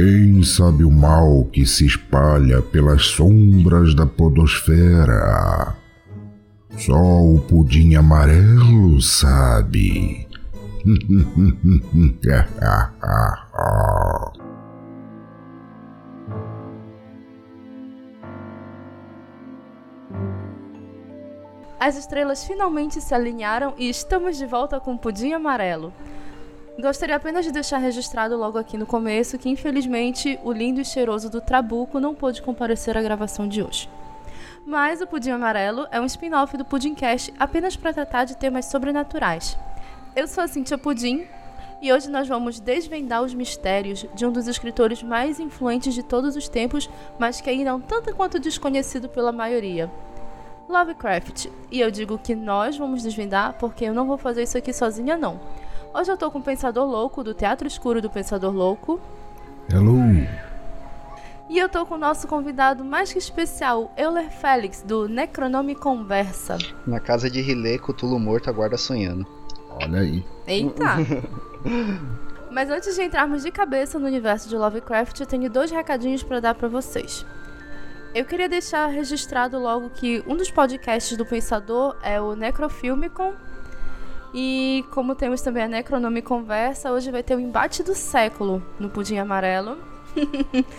Quem sabe o mal que se espalha pelas sombras da podosfera? Só o pudim amarelo sabe. As estrelas finalmente se alinharam e estamos de volta com o Pudim Amarelo. Gostaria apenas de deixar registrado logo aqui no começo que, infelizmente, o lindo e cheiroso do Trabuco não pôde comparecer à gravação de hoje. Mas o Pudim Amarelo é um spin-off do Pudimcast apenas para tratar de temas sobrenaturais. Eu sou a Cintia Pudim e hoje nós vamos desvendar os mistérios de um dos escritores mais influentes de todos os tempos, mas que ainda é um tanto quanto desconhecido pela maioria, Lovecraft. E eu digo que nós vamos desvendar porque eu não vou fazer isso aqui sozinha, não. Hoje eu tô com o Pensador Louco, do Teatro Escuro do Pensador Louco. Hello! E eu tô com o nosso convidado mais que especial, Euler Félix, do Necronome Conversa. Na casa de Rilê, Cutulo morto aguarda sonhando. Olha aí. Eita! Mas antes de entrarmos de cabeça no universo de Lovecraft, eu tenho dois recadinhos para dar para vocês. Eu queria deixar registrado logo que um dos podcasts do Pensador é o Necrofilmicon. E como temos também a Necronome Conversa, hoje vai ter o embate do século no Pudim Amarelo.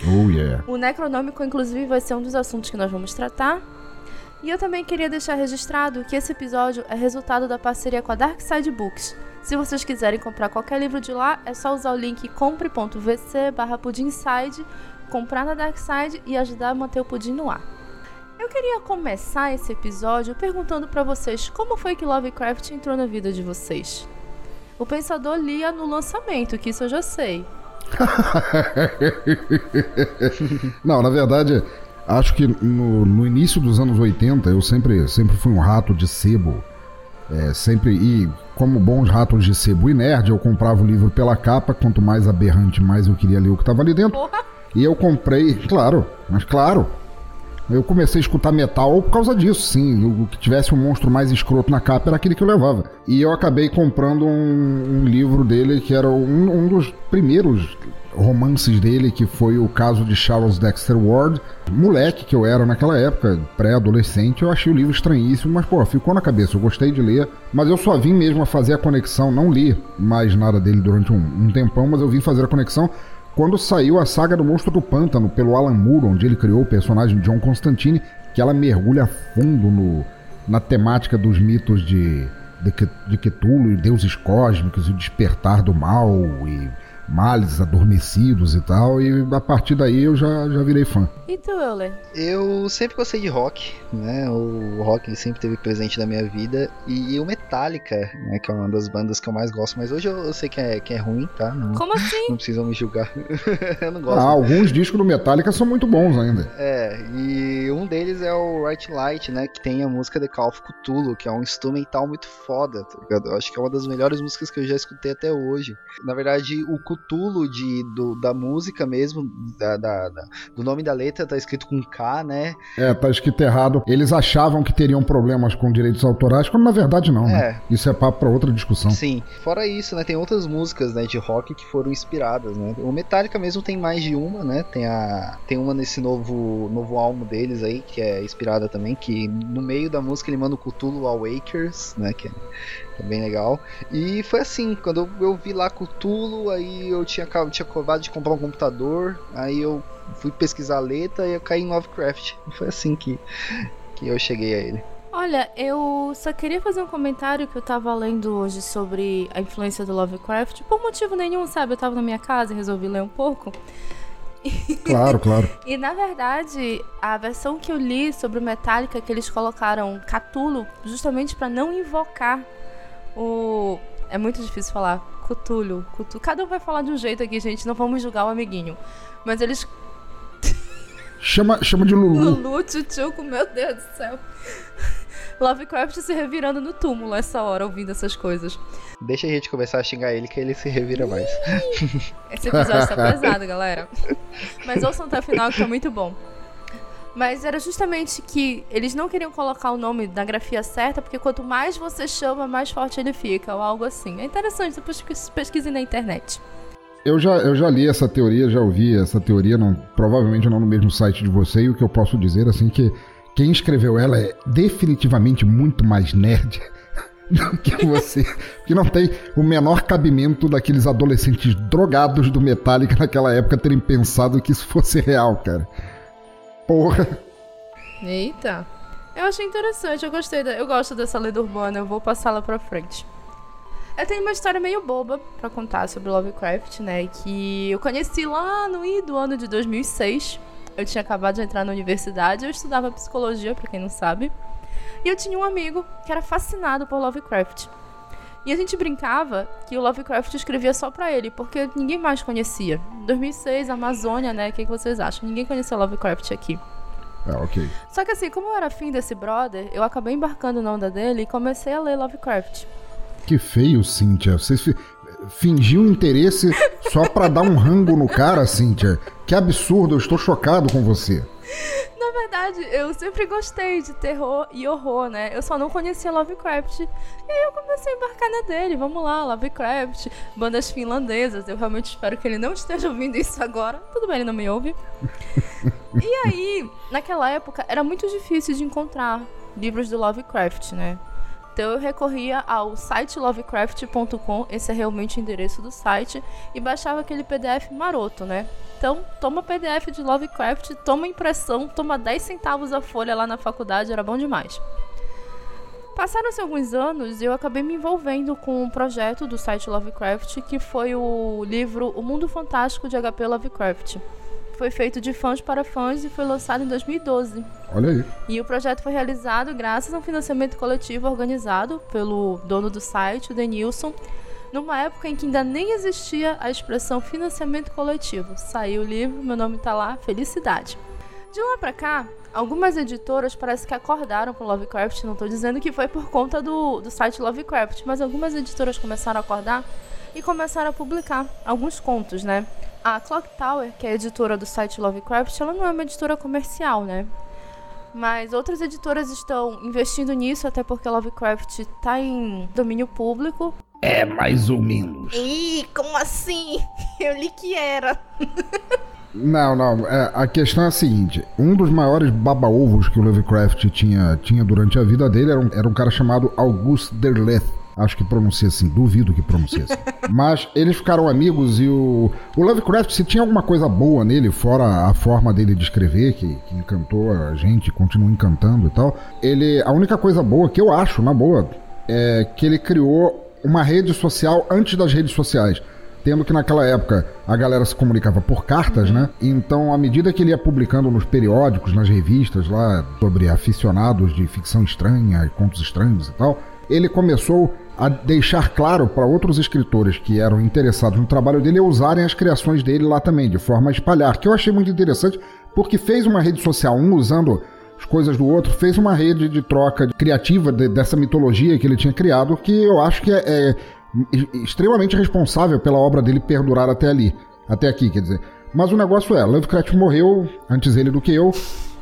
Oh yeah. O Necronômico, inclusive, vai ser um dos assuntos que nós vamos tratar. E eu também queria deixar registrado que esse episódio é resultado da parceria com a Dark Side Books. Se vocês quiserem comprar qualquer livro de lá, é só usar o link compre.vc barra pudinside comprar na Dark Side e ajudar a manter o pudim no ar. Eu queria começar esse episódio perguntando para vocês como foi que Lovecraft entrou na vida de vocês. O pensador lia no lançamento, que isso eu já sei. Não, na verdade, acho que no, no, início dos anos 80 eu sempre, sempre fui um rato de sebo. É, sempre, e como bons ratos de sebo e nerd, eu comprava o livro pela capa, quanto mais aberrante, mais eu queria ler o que estava ali dentro. Porra. E eu comprei, claro, mas claro. Eu comecei a escutar metal por causa disso, sim. O que tivesse um monstro mais escroto na capa era aquele que eu levava. E eu acabei comprando um, um livro dele que era um, um, dos primeiros romances dele, que foi o caso de Charles Dexter Ward. Moleque que eu era naquela época, pré-adolescente, eu achei o livro estranhíssimo, mas pô, ficou na cabeça, eu gostei de ler. Mas eu só vim mesmo a fazer a conexão, não li mais nada dele durante um, um tempão, mas eu vim fazer a conexão quando saiu a saga do Monstro do Pântano pelo Alan Moore, onde ele criou o personagem John Constantine, que ela mergulha fundo no, na temática dos mitos de, de, de Cthulhu e deuses cósmicos e o despertar do mal e males adormecidos e tal, e a partir daí eu já, já virei fã. E tu, Euler? Eu sempre gostei de rock, né? O rock sempre teve presente na minha vida, e o Metallica, né? Que é uma das bandas que eu mais gosto, mas hoje eu, eu sei que é, que é ruim, tá? Não, Como assim? Não precisam me julgar. eu não gosto. Ah, alguns discos do Metallica são muito bons ainda. É, e um deles é o Right Light, né? Que tem a música The Call of Cthulhu, que é um instrumental muito foda, tá ligado? Eu acho que é uma das melhores músicas que eu já escutei até hoje. Na verdade, o Cthulhu Cthulhu de, do, da música mesmo, da, da, da, do nome da letra, tá escrito com K, né? É, tá escrito errado. Eles achavam que teriam problemas com direitos autorais, quando na verdade não, né? é. né? Isso é papo pra outra discussão. Sim. Fora isso, né, tem outras músicas, né, de rock que foram inspiradas, né? O Metallica mesmo tem mais de uma, né? Tem a tem uma nesse novo novo álbum deles aí que é inspirada também, que no meio da música ele manda o Cthulhu Awakers, né, que é é bem legal. E foi assim, quando eu, eu vi lá Cthulhu, aí eu tinha, tinha acabado de comprar um computador, aí eu fui pesquisar a letra e eu caí em Lovecraft. E foi assim que, que eu cheguei a ele. Olha, eu só queria fazer um comentário que eu tava lendo hoje sobre a influência do Lovecraft. Por motivo nenhum, sabe? Eu tava na minha casa e resolvi ler um pouco. Claro, claro. e na verdade, a versão que eu li sobre o Metallica que eles colocaram Catulo justamente para não invocar o. É muito difícil falar. Cutulho, Cutulho. Cada um vai falar de um jeito aqui, gente. Não vamos julgar o amiguinho. Mas eles. Chama, chama de Lulu. Lulu, Tchutchuco, meu Deus do céu. Lovecraft se revirando no túmulo essa hora, ouvindo essas coisas. Deixa a gente começar a xingar ele que ele se revira mais. Esse episódio tá pesado, galera. Mas ouçam até o final que tá muito bom. Mas era justamente que eles não queriam colocar o nome da grafia certa, porque quanto mais você chama, mais forte ele fica, ou algo assim. É interessante, depois pesquise na internet. eu já, eu já li essa teoria, já ouvi essa teoria, não, provavelmente não no mesmo site de você, e o que eu posso dizer assim que quem escreveu ela é definitivamente muito mais nerd do que você, que não tem o menor cabimento daqueles adolescentes drogados do Metallica naquela época terem pensado que isso fosse real, cara. Porra. Eita. Eu achei interessante, eu gostei, da, eu gosto dessa lenda urbana, eu vou passá-la pra frente. Eu tenho uma história meio boba para contar sobre Lovecraft, né? Que eu conheci lá no do ano de 2006. Eu tinha acabado de entrar na universidade, eu estudava psicologia, para quem não sabe. E eu tinha um amigo que era fascinado por Lovecraft. E a gente brincava que o Lovecraft escrevia só para ele, porque ninguém mais conhecia. Em 2006, Amazônia, né? O que, que vocês acham? Ninguém conhecia Lovecraft aqui. Ah, ok. Só que assim, como eu era fim desse brother, eu acabei embarcando na onda dele e comecei a ler Lovecraft. Que feio, Cíntia. Você fi fingiu interesse só pra dar um rango no cara, Cíntia. Que absurdo, eu estou chocado com você. Na verdade, eu sempre gostei de terror e horror, né? Eu só não conhecia Lovecraft. E aí eu comecei a embarcar na dele. Vamos lá, Lovecraft, bandas finlandesas. Eu realmente espero que ele não esteja ouvindo isso agora. Tudo bem, ele não me ouve. e aí, naquela época, era muito difícil de encontrar livros do Lovecraft, né? Então eu recorria ao site lovecraft.com, esse é realmente o endereço do site, e baixava aquele PDF maroto, né? Então, toma PDF de Lovecraft, toma impressão, toma 10 centavos a folha lá na faculdade, era bom demais. Passaram-se alguns anos e eu acabei me envolvendo com um projeto do site Lovecraft, que foi o livro O Mundo Fantástico de HP Lovecraft foi feito de fãs para fãs e foi lançado em 2012. Olha aí. E o projeto foi realizado graças a um financiamento coletivo organizado pelo dono do site, o Denilson, numa época em que ainda nem existia a expressão financiamento coletivo. Saiu o livro, meu nome está lá, Felicidade. De lá para cá, algumas editoras parece que acordaram com Lovecraft, não estou dizendo que foi por conta do, do site Lovecraft, mas algumas editoras começaram a acordar e começaram a publicar alguns contos, né? A Clock Tower, que é a editora do site Lovecraft, ela não é uma editora comercial, né? Mas outras editoras estão investindo nisso, até porque Lovecraft está em domínio público. É, mais ou menos. Ih, como assim? Eu li que era. Não, não. É, a questão é a seguinte: um dos maiores baba-ovos que o Lovecraft tinha, tinha durante a vida dele era um, era um cara chamado August Derleth. Acho que pronuncia assim, duvido que pronuncie assim. Mas eles ficaram amigos e o, o Lovecraft, se tinha alguma coisa boa nele, fora a forma dele de escrever, que, que encantou a gente, continua encantando e tal, ele. A única coisa boa que eu acho, na boa, é que ele criou uma rede social antes das redes sociais tendo que naquela época a galera se comunicava por cartas, né? Então, à medida que ele ia publicando nos periódicos, nas revistas lá sobre aficionados de ficção estranha, contos estranhos e tal, ele começou a deixar claro para outros escritores que eram interessados no trabalho dele usarem as criações dele lá também, de forma a espalhar, que eu achei muito interessante, porque fez uma rede social, um usando as coisas do outro, fez uma rede de troca criativa de, dessa mitologia que ele tinha criado, que eu acho que é, é extremamente responsável pela obra dele perdurar até ali, até aqui, quer dizer. Mas o negócio é, Lovecraft morreu antes ele do que eu,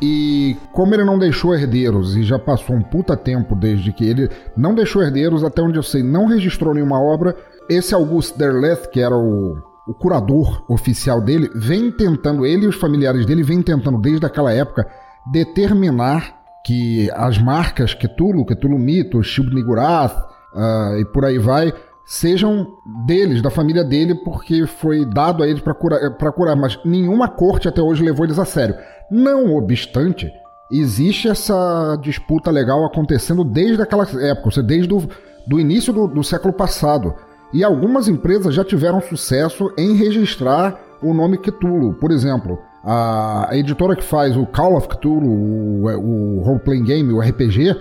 e como ele não deixou herdeiros e já passou um puta tempo desde que ele não deixou herdeiros, até onde eu sei, não registrou nenhuma obra, esse August Derleth, que era o, o curador oficial dele, vem tentando, ele e os familiares dele vem tentando desde aquela época determinar que as marcas Cthulhu, Cthulhu Mito, Shub Nigurath uh, e por aí vai, sejam deles, da família dele, porque foi dado a eles para curar, curar, mas nenhuma corte até hoje levou eles a sério. Não obstante, existe essa disputa legal acontecendo desde aquela época, ou seja, desde o do início do, do século passado. E algumas empresas já tiveram sucesso em registrar o nome Cthulhu. Por exemplo, a, editora que faz o Call of Cthulhu, o, o role-playing game, o RPG,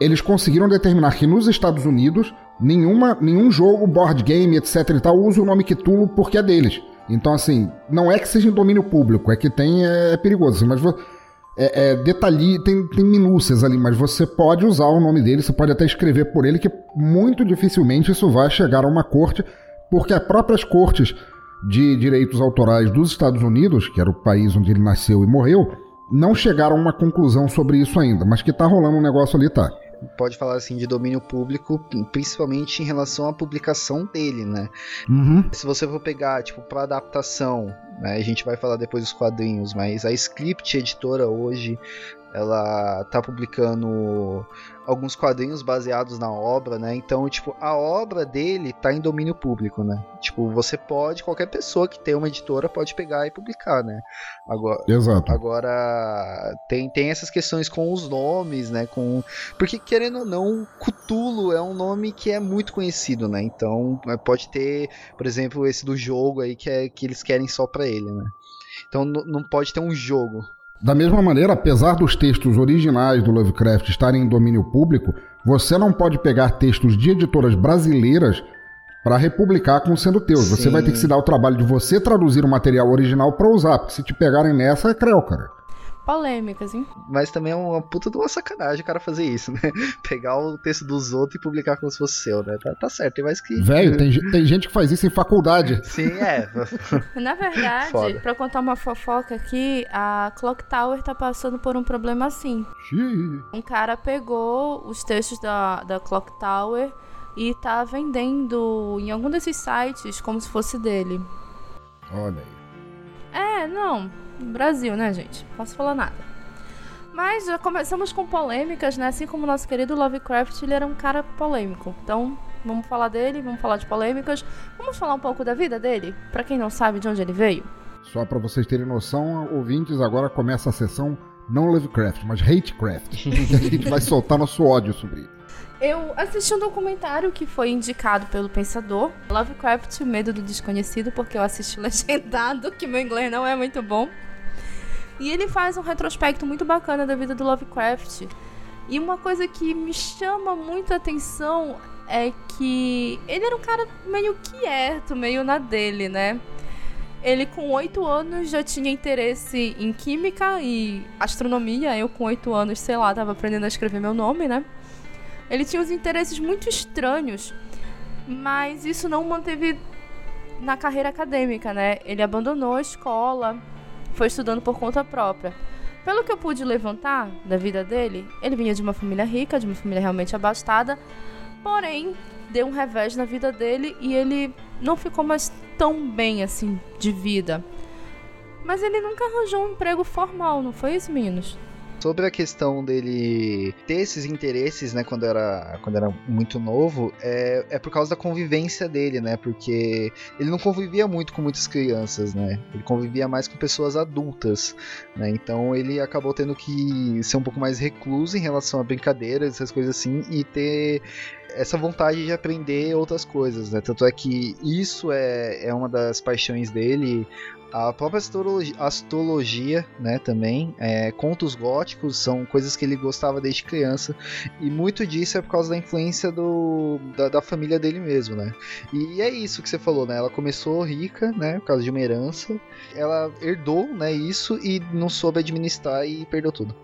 eles conseguiram determinar que nos Estados Unidos nenhuma, nenhum jogo, board game, etc e tal, usa o nome Cthulhu porque é deles. Então, assim, não é que seja em domínio público, é que tem, é, é perigoso, mas é, é detalhe, tem, tem minúcias ali, mas você pode usar o nome dele, você pode até escrever por ele, que muito dificilmente isso vai chegar a uma corte, porque as próprias cortes de direitos autorais dos Estados Unidos, que era o país onde ele nasceu e morreu, não chegaram a uma conclusão sobre isso ainda, mas que tá rolando um negócio ali, tá. Pode falar assim de domínio público, principalmente em relação à publicação dele, né? Uhum. Se você for pegar, tipo, para adaptação, né, a gente vai falar depois dos quadrinhos, mas a Script editora hoje ela tá publicando alguns quadrinhos baseados na obra, né? Então, tipo, a obra dele tá em domínio público, né? Tipo, você pode, qualquer pessoa que tem uma editora pode pegar e publicar, né? Agora, Exato. agora tem, tem essas questões com os nomes, né? Com porque querendo ou não, Cthulhu é um nome que é muito conhecido, né? Então, é, pode ter, por exemplo, esse do jogo aí que é que eles querem só para ele, né? Então não pode ter um jogo. Da mesma maneira, apesar dos textos originais do Lovecraft estarem em domínio público, você não pode pegar textos de editoras brasileiras para republicar como sendo teus. Você Sim. vai ter que se dar o trabalho de você traduzir o material original para usar, porque se te pegarem nessa é creu, cara. Polêmicas, hein? Mas também é uma puta de uma sacanagem o cara fazer isso, né? Pegar o texto dos outros e publicar como se fosse seu, né? Tá, tá certo, tem mais que. Velho, tem, tem gente que faz isso em faculdade. Sim, é. Na verdade, Foda. pra contar uma fofoca aqui, a Clock Tower tá passando por um problema assim. Xiii. Um cara pegou os textos da, da Clock Tower e tá vendendo em algum desses sites como se fosse dele. Olha aí. É, não. Brasil, né, gente? Não posso falar nada. Mas já começamos com polêmicas, né? Assim como o nosso querido Lovecraft, ele era um cara polêmico. Então, vamos falar dele, vamos falar de polêmicas. Vamos falar um pouco da vida dele? Pra quem não sabe de onde ele veio. Só para vocês terem noção, ouvintes, agora começa a sessão não Lovecraft, mas Hatecraft. a gente vai soltar nosso ódio sobre ele. Eu assisti um documentário que foi indicado pelo Pensador, Lovecraft, o Medo do Desconhecido, porque eu assisti legendado, que meu inglês não é muito bom. E ele faz um retrospecto muito bacana da vida do Lovecraft. E uma coisa que me chama muita atenção é que ele era um cara meio quieto, meio na dele, né? Ele com oito anos já tinha interesse em química e astronomia. Eu com oito anos, sei lá, tava aprendendo a escrever meu nome, né? Ele tinha uns interesses muito estranhos, mas isso não o manteve na carreira acadêmica, né? Ele abandonou a escola, foi estudando por conta própria. Pelo que eu pude levantar da vida dele, ele vinha de uma família rica, de uma família realmente abastada, porém deu um revés na vida dele e ele não ficou mais tão bem assim de vida. Mas ele nunca arranjou um emprego formal, não foi isso, meninos? Sobre a questão dele ter esses interesses, né, quando era, quando era muito novo, é, é por causa da convivência dele, né? Porque ele não convivia muito com muitas crianças, né? Ele convivia mais com pessoas adultas, né? Então ele acabou tendo que ser um pouco mais recluso em relação a brincadeiras, essas coisas assim, e ter essa vontade de aprender outras coisas, né? Tanto é que isso é, é uma das paixões dele. A própria astrologia, astrologia né, também, é, contos góticos são coisas que ele gostava desde criança e muito disso é por causa da influência do, da, da família dele mesmo, né? E é isso que você falou, né? Ela começou rica, né, por causa de uma herança, ela herdou, né, isso e não soube administrar e perdeu tudo.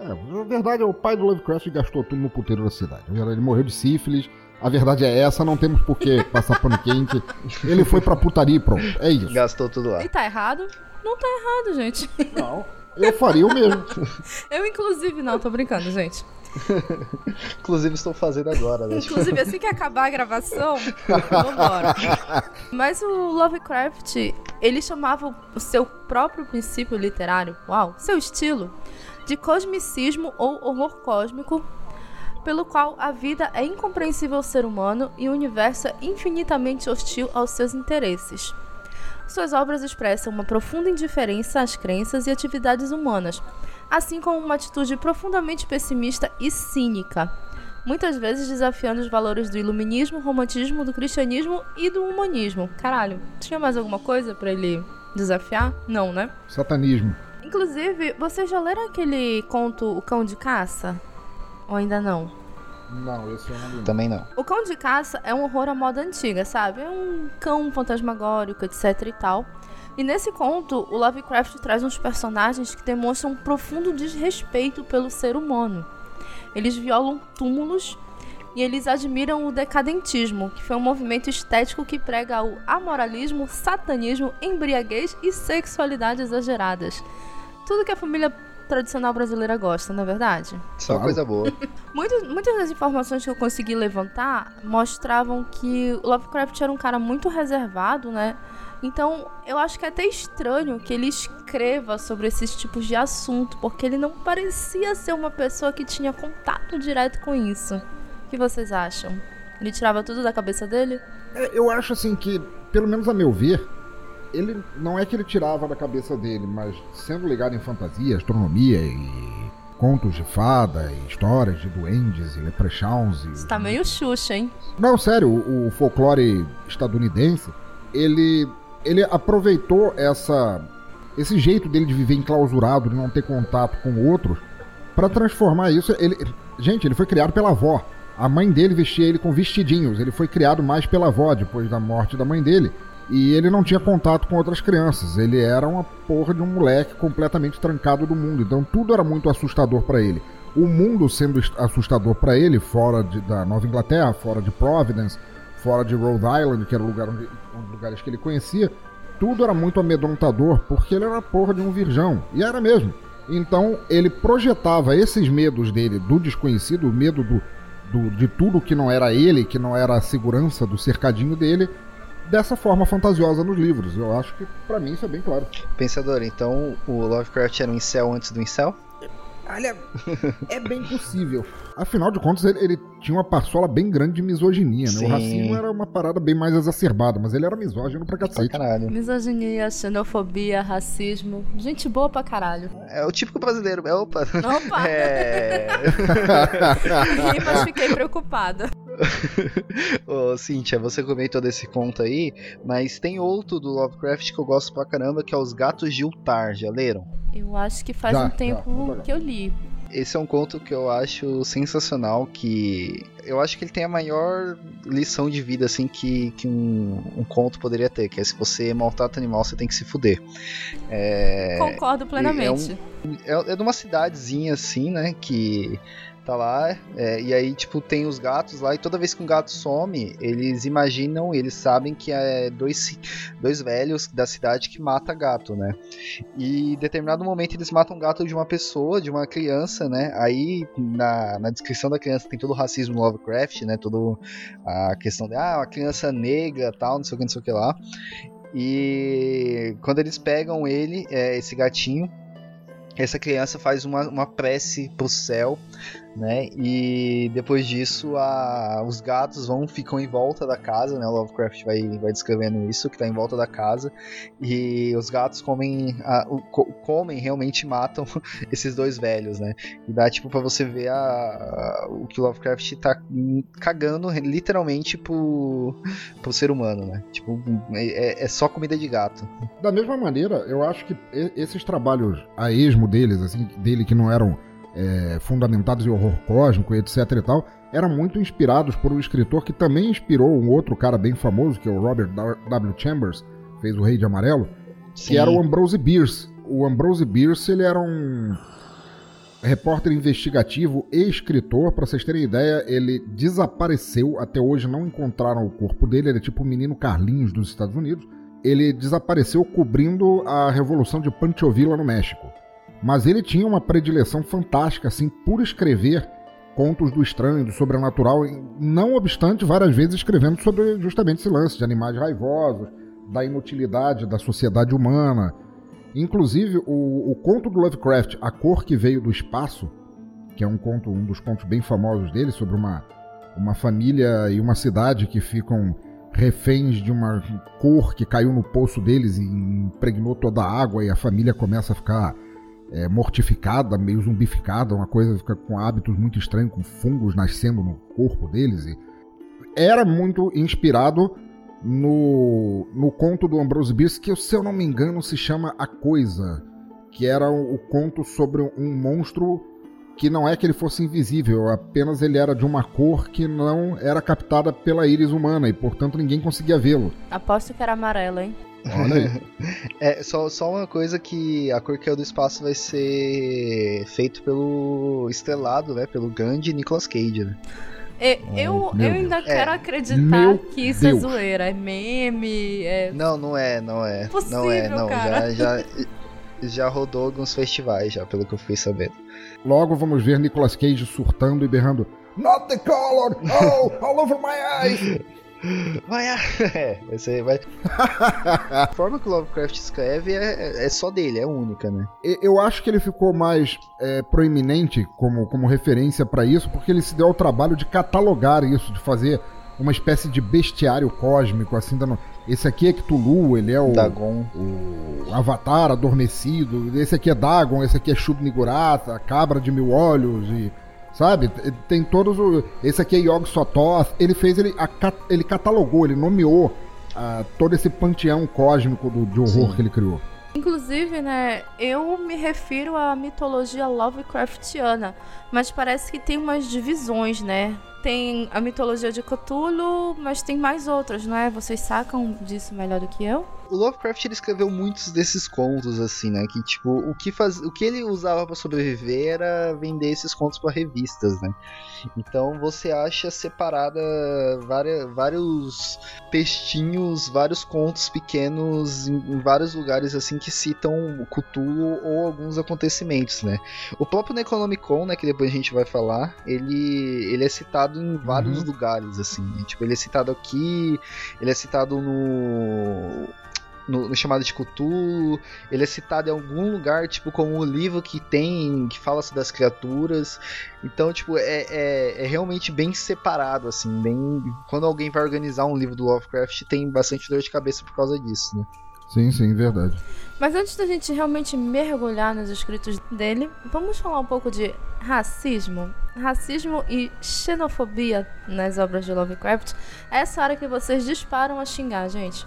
É, a verdade o pai do Lovecraft gastou tudo no puteiro da cidade. Ele morreu de sífilis. A verdade é essa, não temos por que passar pano quente. Ele foi pra putaria e pronto. É isso. Gastou tudo lá. E tá errado? Não tá errado, gente. Não, eu faria o mesmo. Eu, inclusive, não, tô brincando, gente. Inclusive estou fazendo agora, né? Inclusive, assim que acabar a gravação, vambora. Mas o Lovecraft, ele chamava o seu próprio princípio literário, uau, seu estilo, de cosmicismo ou horror cósmico, pelo qual a vida é incompreensível ao ser humano e o universo é infinitamente hostil aos seus interesses. Suas obras expressam uma profunda indiferença às crenças e atividades humanas, assim como uma atitude profundamente pessimista e cínica, muitas vezes desafiando os valores do iluminismo, romantismo, do cristianismo e do humanismo. Caralho, tinha mais alguma coisa pra ele desafiar? Não, né? Satanismo. Inclusive, vocês já leram aquele conto O Cão de Caça? Ou ainda não? Não, esse eu não lembro. Também não. O Cão de Caça é um horror à moda antiga, sabe? É um cão fantasmagórico, etc e tal. E nesse conto, o Lovecraft traz uns personagens que demonstram um profundo desrespeito pelo ser humano. Eles violam túmulos e eles admiram o decadentismo, que foi um movimento estético que prega o amoralismo, satanismo, embriaguez e sexualidade exageradas. Tudo que a família tradicional brasileira gosta, não é verdade? Só claro. coisa boa. muitas, muitas das informações que eu consegui levantar mostravam que o Lovecraft era um cara muito reservado, né? Então, eu acho que é até estranho que ele escreva sobre esses tipos de assunto, porque ele não parecia ser uma pessoa que tinha contato direto com isso. O que vocês acham? Ele tirava tudo da cabeça dele? É, eu acho assim que, pelo menos a meu ver, ele não é que ele tirava da cabeça dele, mas sendo ligado em fantasia, astronomia e contos de fada, e histórias de duendes e leprechauns. E... Tá meio xuxa, hein? Não, sério, o, o folclore estadunidense, ele ele aproveitou essa esse jeito dele de viver enclausurado, de não ter contato com outros, para transformar isso. Ele, gente, ele foi criado pela avó. A mãe dele vestia ele com vestidinhos. Ele foi criado mais pela avó depois da morte da mãe dele. E ele não tinha contato com outras crianças. Ele era uma porra de um moleque completamente trancado do mundo. Então tudo era muito assustador para ele. O mundo sendo assustador para ele, fora de, da Nova Inglaterra, fora de Providence, fora de Rhode Island, que era o lugar onde, um dos lugares que ele conhecia, tudo era muito amedrontador, porque ele era porra de um virgão. E era mesmo. Então ele projetava esses medos dele do desconhecido, o medo do, do, de tudo que não era ele, que não era a segurança do cercadinho dele, dessa forma fantasiosa nos livros. Eu acho que para mim isso é bem claro. Pensador, então o Lovecraft era um incel antes do incel? Olha, é bem possível. Afinal de contas, ele, ele, tinha uma parsola bem grande de misoginia, né? Sim. O racismo era uma parada bem mais exacerbada, mas ele era misógino pra cacete. Pra caralho. Misoginia, xenofobia, racismo. Gente boa pra caralho. É o típico brasileiro. É, opa. Opa! É... mas fiquei preocupada. Ô, Cíntia, você comentou desse conto aí, mas tem outro do Lovecraft que eu gosto pra caramba, que é Os Gatos de Ultar. Já leram? Eu acho que faz já, um tempo já, que eu li. Esse é um conto que eu acho sensacional, que eu acho que ele tem a maior lição de vida assim que, que um, um conto poderia ter, que é se você maltrata animal, você tem que se fuder. É, Concordo plenamente. É, um, é, é de uma cidadezinha assim, né, que tá lá, é, e aí, tipo, tem os gatos lá, e toda vez que um gato some, eles imaginam, eles sabem que é dois, dois velhos da cidade que mata gato, né? E em determinado momento eles matam um gato de uma pessoa, de uma criança, né? Aí na, na descrição da criança tem todo o racismo no Lovecraft, né? Toda a questão de, ah, uma criança negra, tal, não sei o que, não sei o que lá. E quando eles pegam ele, é, esse gatinho, essa criança faz uma, uma prece pro céu né? E depois disso, a, os gatos vão ficam em volta da casa, né? O Lovecraft vai, vai descrevendo isso que está em volta da casa e os gatos comem, a, o, comem realmente matam esses dois velhos, né? E dá tipo para você ver a, a, o que o Lovecraft está cagando literalmente pro, pro ser humano, né? Tipo é, é só comida de gato. Da mesma maneira, eu acho que esses trabalhos a esmo deles, assim, dele que não eram é, fundamentados em horror cósmico, etc e tal, eram muito inspirados por um escritor que também inspirou um outro cara bem famoso, que é o Robert W. Chambers, fez o Rei de Amarelo, Sim. que era o Ambrose Bierce. O Ambrose Bierce ele era um repórter investigativo e escritor. Para vocês terem ideia, ele desapareceu. Até hoje não encontraram o corpo dele. Ele é tipo o menino Carlinhos dos Estados Unidos. Ele desapareceu cobrindo a Revolução de Pancho Villa no México. Mas ele tinha uma predileção fantástica, assim, por escrever contos do estranho, do sobrenatural, não obstante várias vezes escrevendo sobre justamente esse lance de animais raivosos, da inutilidade da sociedade humana. Inclusive, o, o conto do Lovecraft, A Cor que Veio do Espaço, que é um conto, um dos contos bem famosos dele, sobre uma, uma família e uma cidade que ficam reféns de uma cor que caiu no poço deles e impregnou toda a água e a família começa a ficar é, mortificada, meio zumbificada, uma coisa fica com hábitos muito estranhos, com fungos nascendo no corpo deles. E era muito inspirado no, no conto do Ambrose Bierce, que se eu não me engano se chama A Coisa, que era o, o conto sobre um monstro que não é que ele fosse invisível, apenas ele era de uma cor que não era captada pela íris humana e portanto ninguém conseguia vê-lo. Aposto que era amarelo, hein? Olha aí. é, só, só uma coisa que a cor que é do espaço vai ser feito pelo estrelado, né? Pelo grande Nicolas Cage, né? É, eu, eu ainda Deus. quero é. acreditar Meu que isso é Deus. é zoeira, é meme, é... Não, não é, não é. Possível, não é, não, cara. já... já... Já rodou alguns festivais, já, pelo que eu fui sabendo. Logo vamos ver Nicolas Cage surtando e berrando Not the color! Oh, all over my eyes! Vai, é, vai ser. Vai... a forma que o Lovecraft escreve é, é só dele, é única, né? Eu acho que ele ficou mais é, proeminente como, como referência para isso, porque ele se deu ao trabalho de catalogar isso, de fazer uma espécie de bestiário cósmico, assim, dando. Esse aqui é Cthulhu, ele é o, Dagon. o Avatar adormecido, esse aqui é Dagon, esse aqui é Shub-Niggurath, a cabra de mil olhos e Sabe? Tem todos os. Esse aqui é Yog Sothoth. Ele fez, ele, a, ele catalogou, ele nomeou uh, todo esse panteão cósmico do, de horror Sim. que ele criou. Inclusive, né, eu me refiro à mitologia Lovecraftiana, mas parece que tem umas divisões, né? Tem a mitologia de Cthulhu, mas tem mais outras, não é? Vocês sacam disso melhor do que eu? O Lovecraft ele escreveu muitos desses contos assim, né, que tipo, o que faz, o que ele usava para sobreviver era vender esses contos para revistas, né? Então você acha separada várias, vários textinhos, vários contos pequenos em, em, vários lugares assim que citam o Cthulhu ou alguns acontecimentos, né? O próprio Necronomicon, né, que depois a gente vai falar, ele ele é citado em vários uhum. lugares assim, né? tipo, ele é citado aqui, ele é citado no no, no, chamado de Cthulhu, ele é citado em algum lugar, tipo, como um livro que tem, que fala -se das criaturas. Então, tipo, é, é, é, realmente bem separado, assim, bem... Quando alguém vai organizar um livro do Lovecraft, tem bastante dor de cabeça por causa disso, né? Sim, sim, verdade. Mas antes da gente realmente mergulhar nos escritos dele, vamos falar um pouco de racismo. Racismo e xenofobia nas obras de Lovecraft. É essa hora que vocês disparam a xingar, gente.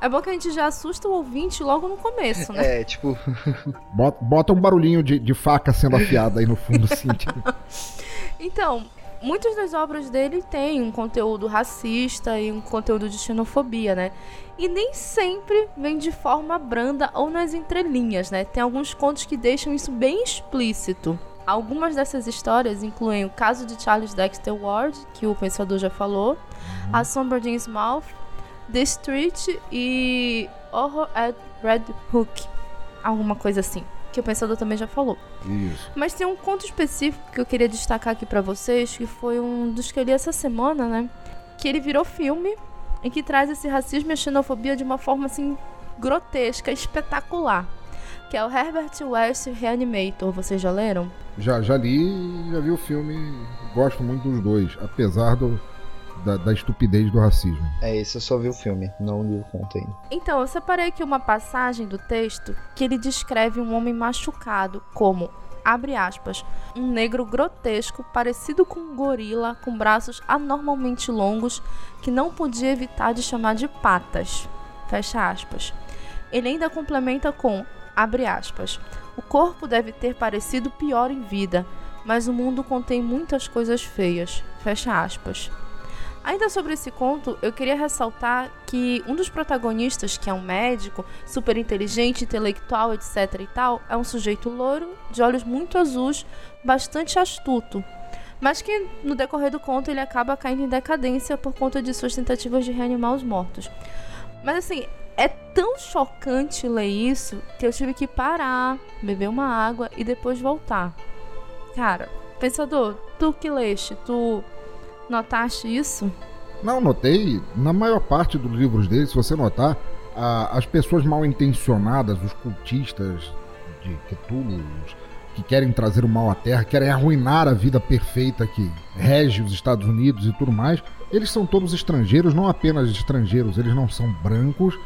É bom que a gente já assusta o ouvinte logo no começo, né? É, tipo. bota, bota um barulhinho de, de faca sendo afiada aí no fundo, assim. Tipo. Então, muitas das obras dele têm um conteúdo racista e um conteúdo de xenofobia, né? E nem sempre vem de forma branda ou nas entrelinhas, né? Tem alguns contos que deixam isso bem explícito. Algumas dessas histórias incluem o caso de Charles Dexter Ward, que o pensador já falou, A Sombra de Innsmouth, The Street e Horror at Red Hook. Alguma coisa assim. Que o pensador também já falou. Isso. Mas tem um conto específico que eu queria destacar aqui para vocês, que foi um dos que eu li essa semana, né? Que ele virou filme e que traz esse racismo e a xenofobia de uma forma assim grotesca, espetacular. Que é o Herbert West Reanimator. Vocês já leram? Já, já li, já vi o filme. Gosto muito dos dois, apesar do da, da, estupidez do racismo. É, esse eu só vi o filme, não li o conto ainda. Então, eu separei aqui uma passagem do texto que ele descreve um homem machucado como abre aspas, um negro grotesco, parecido com um gorila, com braços anormalmente longos, que não podia evitar de chamar de patas. Fecha aspas. Ele ainda complementa com, abre aspas, o corpo deve ter parecido pior em vida, mas o mundo contém muitas coisas feias. Fecha aspas. Ainda sobre esse conto, eu queria ressaltar que um dos protagonistas, que é um médico, super inteligente, intelectual, etc e tal, é um sujeito louro, de olhos muito azuis, bastante astuto, mas que no decorrer do conto ele acaba caindo em decadência por conta de suas tentativas de reanimar os mortos. Mas assim, é tão chocante ler isso que eu tive que parar, beber uma água e depois voltar. Cara, pensador, tu que leste, tu Notaste isso? Não, notei. Na maior parte dos livros dele, se você notar, a, as pessoas mal intencionadas, os cultistas de Cthulhu, que querem trazer o mal à Terra, querem arruinar a vida perfeita que rege os Estados Unidos e tudo mais, eles são todos estrangeiros, não apenas estrangeiros, eles não são brancos,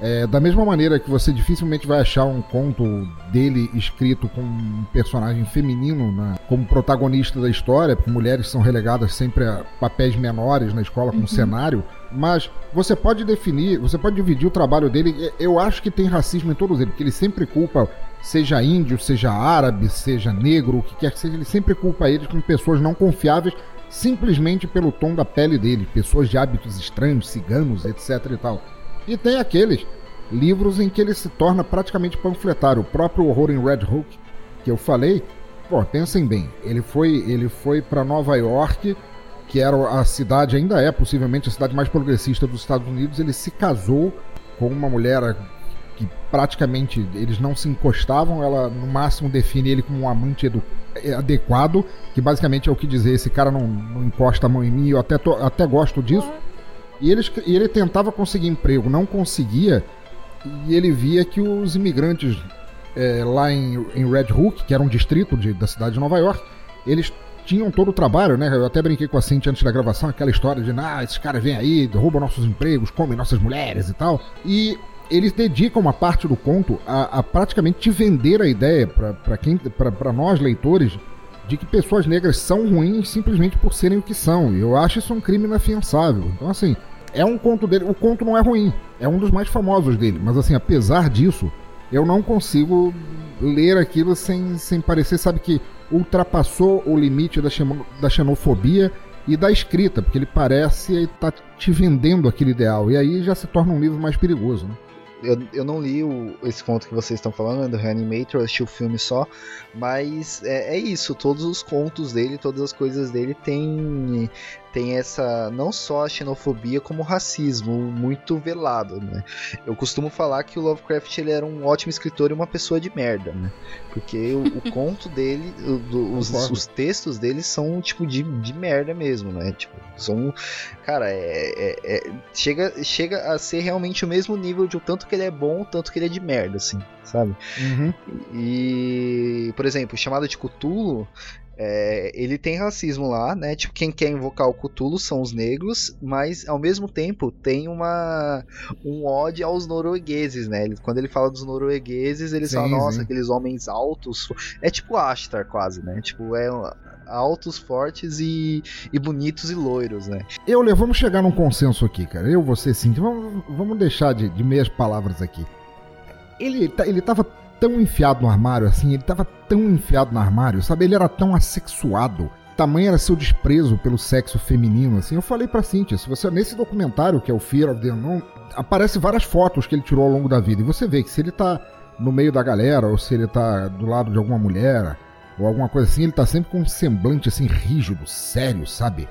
é, da mesma maneira que você dificilmente vai achar um conto dele escrito com um personagem feminino né, como protagonista da história, porque mulheres são relegadas sempre a papéis menores na escola como uhum. cenário, mas você pode definir, você pode dividir o trabalho dele. Eu acho que tem racismo em todos eles, porque ele sempre culpa, seja índio, seja árabe, seja negro, o que quer que seja, ele sempre culpa eles como pessoas não confiáveis simplesmente pelo tom da pele dele, pessoas de hábitos estranhos, ciganos, etc e tal. E tem aqueles livros em que ele se torna praticamente panfletário. O próprio Horror em Red Hook, que eu falei, pô, pensem bem, ele foi, ele foi para Nova York, que era a cidade, ainda é possivelmente a cidade mais progressista dos Estados Unidos, ele se casou com uma mulher que praticamente eles não se encostavam, ela no máximo define ele como um amante adequado, que basicamente é o que dizer, esse cara não, não encosta a mão em mim, eu até, tô, até gosto disso. E, e ele tentava conseguir emprego, não conseguia, e ele via que os imigrantes é, lá em, em Red Hook, que era um distrito de, da cidade de Nova York, eles tinham todo o trabalho, né? Eu até brinquei com a Cintia antes da gravação, aquela história de, ah, esses caras vêm aí, roubam nossos empregos, comem nossas mulheres e tal. E eles dedicam uma parte do conto a, a praticamente te vender a ideia para quem para nós leitores de que pessoas negras são ruins simplesmente por serem o que são. E eu acho isso um crime inafiançável. Então assim, é um conto dele, o conto não é ruim, é um dos mais famosos dele, mas assim, apesar disso, eu não consigo ler aquilo sem, sem parecer, sabe que ultrapassou o limite da, da xenofobia e da escrita, porque ele parece estar tá te vendendo aquele ideal. E aí já se torna um livro mais perigoso. Né? Eu, eu não li o, esse conto que vocês estão falando, né, do Reanimator, eu assisti o filme só, mas é, é, isso, todos os contos dele, todas as coisas dele tem, tem essa, não só a xenofobia, como o racismo muito velado, né? Eu costumo falar que o Lovecraft ele era um ótimo escritor e uma pessoa de merda, né? Porque o, o conto dele, o, do, os, os, textos dele são tipo de, de merda mesmo, né? Tipo, são, cara, é, é, é, chega, chega a ser realmente o mesmo nível de o tanto que ele é bom, o tanto que ele é de merda, assim, sabe? Uhum. E, por exemplo, chamada de Cthulhu, é, ele tem racismo lá, né? Tipo, quem quer invocar o Cthulhu são os negros, mas ao mesmo tempo tem uma um ódio aos noruegueses, né? Ele, quando ele fala dos noruegueses, ele fala, nossa, sim. aqueles homens altos. É tipo Ashtar, quase, né? Tipo, é altos, fortes e, e bonitos e loiros, né? Eu, Leo, vamos chegar num consenso aqui, cara. Eu, você, sim. Vamos, vamos deixar de, de meias palavras aqui. Ele, tá, ele tava tão enfiado no armário assim, ele tava tão enfiado no armário, sabe? Ele era tão assexuado. Tamanho era seu desprezo pelo sexo feminino, assim. Eu falei pra Cintia, se você nesse documentário que é o Fear of the Unknown, aparece várias fotos que ele tirou ao longo da vida e você vê que se ele tá no meio da galera ou se ele tá do lado de alguma mulher ou alguma coisa assim, ele tá sempre com um semblante assim rígido, sério, sabe?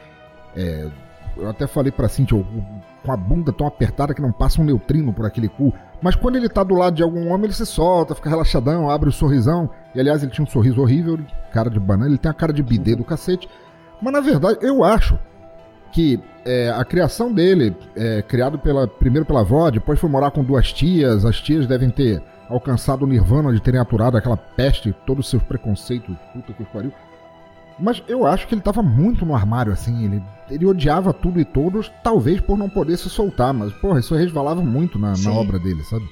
É, eu até falei pra Cintia, com a bunda tão apertada que não passa um neutrino por aquele cu. Mas quando ele tá do lado de algum homem, ele se solta, fica relaxadão, abre o sorrisão. E aliás, ele tinha um sorriso horrível, cara de banana, ele tem a cara de bidê do cacete. Mas na verdade, eu acho que é, a criação dele, é, criado pela, primeiro pela avó, depois foi morar com duas tias, as tias devem ter alcançado o nirvana de terem aturado aquela peste, todos os seus preconceitos, puta que pariu. Mas eu acho que ele tava muito no armário, assim. Ele, ele odiava tudo e todos, talvez por não poder se soltar. Mas, porra, isso resvalava muito na, na obra dele, sabe?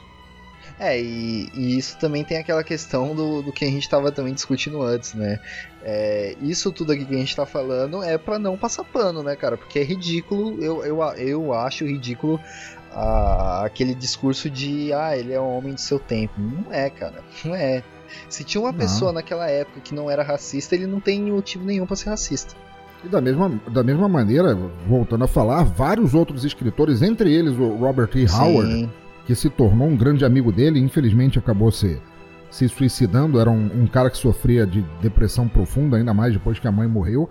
É, e, e, isso também tem aquela questão do, do que a gente estava também discutindo antes, né? É, isso tudo aqui que a gente está falando é para não passar pano, né, cara? Porque é ridículo, eu, eu, eu acho ridículo aquele discurso de, ah, ele é um homem do seu tempo. Não é, cara, não é. Se tinha uma não. pessoa naquela época que não era racista, ele não tem motivo nenhum para ser racista. E da mesma, da mesma maneira, voltando a falar, vários outros escritores, entre eles o Robert E. Howard, que se tornou um grande amigo dele, infelizmente acabou se, se suicidando, era um, um cara que sofria de depressão profunda, ainda mais depois que a mãe morreu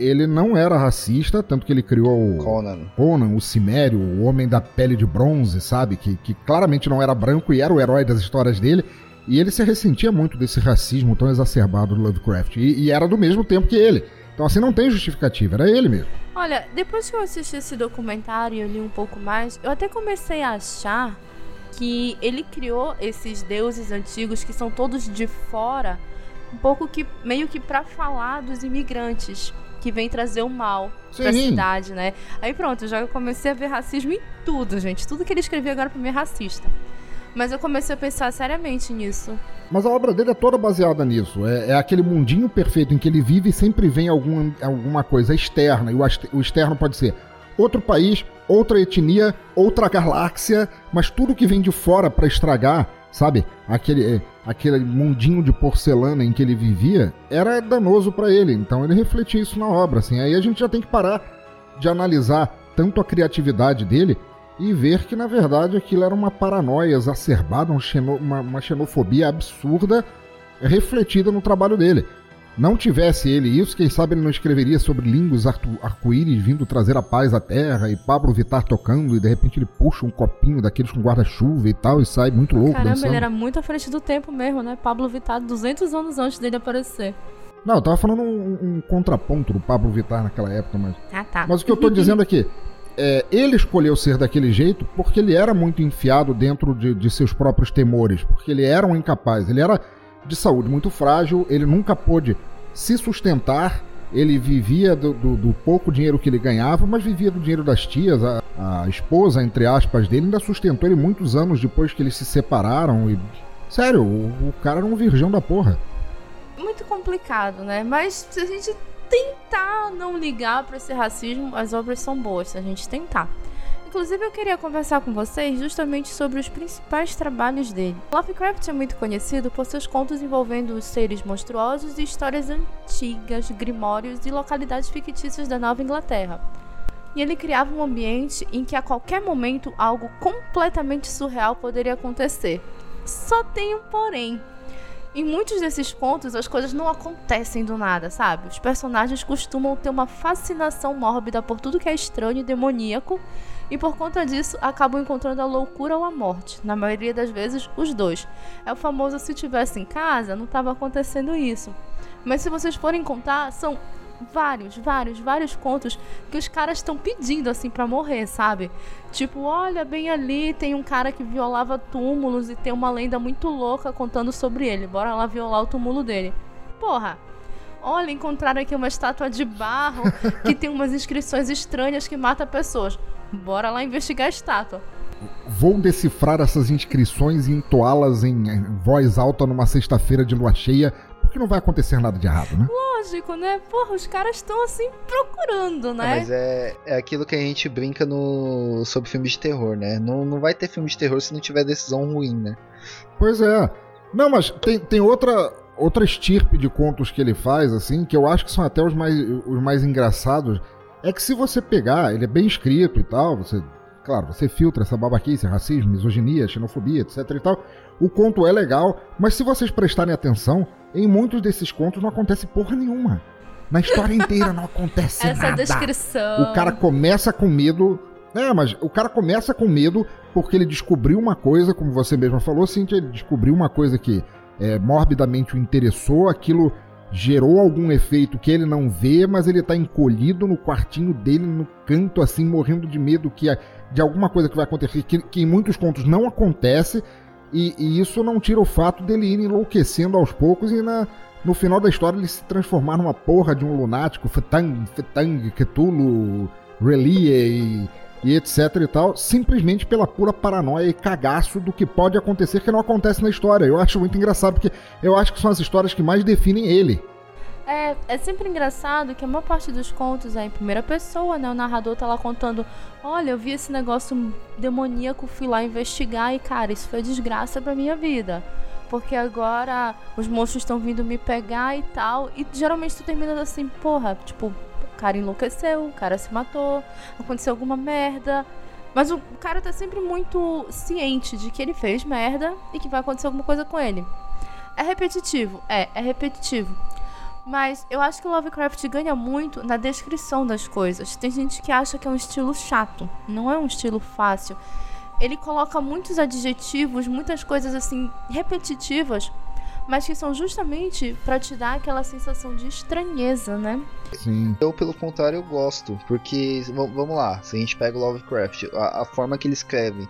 ele não era racista, tanto que ele criou o Conan, Conan o Cimério, o Homem da Pele de Bronze, sabe? Que, que claramente não era branco e era o herói das histórias dele. E ele se ressentia muito desse racismo tão exacerbado do Lovecraft. E, e, era do mesmo tempo que ele. Então, assim, não tem justificativa, era ele mesmo. Olha, depois que eu assisti esse documentário e eu li um pouco mais, eu até comecei a achar que ele criou esses deuses antigos que são todos de fora, um pouco que meio que para falar dos imigrantes que vem trazer o mal Sim. pra cidade, né? Aí pronto, eu já comecei a ver racismo em tudo, gente. Tudo que ele escrevia agora pra mim é racista. Mas eu comecei a pensar seriamente nisso. Mas a obra dele é toda baseada nisso. É, é aquele mundinho perfeito em que ele vive e sempre vem algum, alguma coisa externa. E o, o externo pode ser outro país, outra etnia, outra galáxia, mas tudo que vem de fora para estragar, sabe? Aquele, é, aquele mundinho de porcelana em que ele vivia era danoso para ele. Então ele refletia isso na obra. Assim. Aí a gente já tem que parar de analisar tanto a criatividade dele e ver que na verdade aquilo era uma paranoia exacerbada, um xeno, uma, uma xenofobia absurda refletida no trabalho dele. não tivesse ele isso, quem sabe ele não escreveria sobre lingos arco-íris vindo trazer a paz à terra e Pablo Vittar tocando e de repente ele puxa um copinho daqueles com guarda-chuva e tal e sai muito louco Caramba, dançando. ele era muito à frente do tempo mesmo, né? Pablo Vittar, 200 anos antes dele aparecer. Não, eu tava falando um, um contraponto do Pablo Vittar naquela época, mas... Ah, tá. Mas o que eu tô dizendo aqui, é, ele escolheu ser daquele jeito porque ele era muito enfiado dentro de, de seus próprios temores, porque ele era um incapaz, ele era de saúde muito frágil, ele nunca pôde se sustentar. Ele vivia do, do, do, pouco dinheiro que ele ganhava, mas vivia do dinheiro das tias. A, a, esposa, entre aspas, dele ainda sustentou ele muitos anos depois que eles se separaram. E, sério, o, o cara era um virgão da porra. Muito complicado, né? Mas se a gente tentar não ligar para esse racismo, as obras são boas, se a gente tentar. Inclusive, eu queria conversar com vocês justamente sobre os principais trabalhos dele. Lovecraft é muito conhecido por seus contos envolvendo seres monstruosos e histórias antigas, grimórios e localidades fictícias da Nova Inglaterra. E ele criava um ambiente em que a qualquer momento algo completamente surreal poderia acontecer. Só tem um porém. Em muitos desses contos, as coisas não acontecem do nada, sabe? Os personagens costumam ter uma fascinação mórbida por tudo que é estranho e demoníaco, e por conta disso acabam encontrando a loucura ou a morte. Na maioria das vezes, os dois. É o famoso se tivesse em casa, não estava acontecendo isso. Mas se vocês forem contar, são vários, vários, vários contos que os caras estão pedindo assim para morrer, sabe? Tipo, olha, bem ali tem um cara que violava túmulos e tem uma lenda muito louca contando sobre ele. Bora lá violar o túmulo dele. Porra, Olha, encontraram aqui uma estátua de barro que tem umas inscrições estranhas que mata pessoas. Bora lá investigar a estátua. Vou decifrar essas inscrições e entoá-las em voz alta numa sexta-feira de lua cheia, porque não vai acontecer nada de errado, né? Lógico, né? Porra, os caras estão assim procurando, né? É, mas é, é aquilo que a gente brinca no sobre filmes de terror, né? Não, não vai ter filme de terror se não tiver decisão ruim, né? Pois é. Não, mas tem, tem outra outra estirpe de contos que ele faz, assim, que eu acho que são até os mais, os mais engraçados, é que se você pegar, ele é bem escrito e tal, você, claro, você filtra essa babaquice, racismo, misoginia, xenofobia, etc e tal, o conto é legal, mas se vocês prestarem atenção, em muitos desses contos não acontece porra nenhuma. Na história inteira não acontece Essa nada. descrição. O cara começa com medo. É, mas o cara começa com medo porque ele descobriu uma coisa, como você mesma falou, Cintia, ele descobriu uma coisa que é, morbidamente o interessou, aquilo gerou algum efeito que ele não vê, mas ele está encolhido no quartinho dele, no canto, assim, morrendo de medo que de alguma coisa que vai acontecer, que, que em muitos contos não acontece, e, e, isso não tira o fato dele ir enlouquecendo aos poucos e na, no final da história ele se transformar numa porra de um lunático, Fetang, Fetang, Cthulhu, Relie e e etc e tal, simplesmente pela pura paranoia e cagaço do que pode acontecer que não acontece na história. Eu acho muito engraçado porque eu acho que são as histórias que mais definem ele. É, é sempre engraçado que a maior parte dos contos é em primeira pessoa, né? O narrador tá lá contando: Olha, eu vi esse negócio demoníaco, fui lá investigar e, cara, isso foi desgraça pra minha vida. Porque agora os monstros estão vindo me pegar e tal. E geralmente tu termina assim, porra, tipo, cara enlouqueceu, o cara se matou, aconteceu alguma merda. Mas o cara tá sempre muito ciente de que ele fez merda e que vai acontecer alguma coisa com ele. É repetitivo, é, é repetitivo. Mas eu acho que o Lovecraft ganha muito na descrição das coisas. Tem gente que acha que é um estilo chato, não é um estilo fácil. Ele coloca muitos adjetivos, muitas coisas assim repetitivas mas que são justamente para te dar aquela sensação de estranheza, né? Sim. Eu, pelo contrário, eu gosto, porque vamos lá, se a gente pega o Lovecraft, a, a forma que ele escreve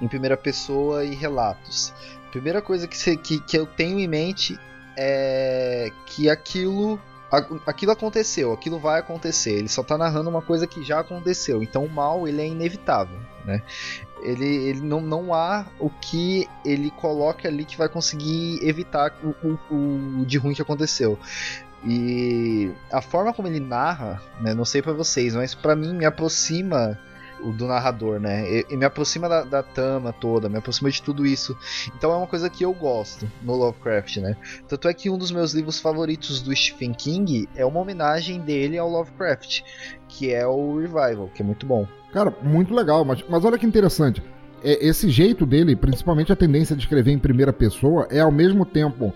em primeira pessoa e relatos. Primeira coisa que, que, que eu tenho em mente é que aquilo aquilo aconteceu, aquilo vai acontecer. Ele só tá narrando uma coisa que já aconteceu. Então o mal ele é inevitável, né? Ele, ele não, não há o que ele coloque ali que vai conseguir evitar o, o, o de ruim que aconteceu. E a forma como ele narra, né, não sei para vocês, mas para mim me aproxima o do narrador, né? E, e me aproxima da, da tama toda, me aproxima de tudo isso. Então é uma coisa que eu gosto no Lovecraft, né? Tanto é que um dos meus livros favoritos do Stephen King é uma homenagem dele ao Lovecraft, que é o Revival, que é muito bom. Cara, muito legal, mas, mas olha que interessante. É, esse jeito dele, principalmente a tendência de escrever em primeira pessoa, é ao mesmo tempo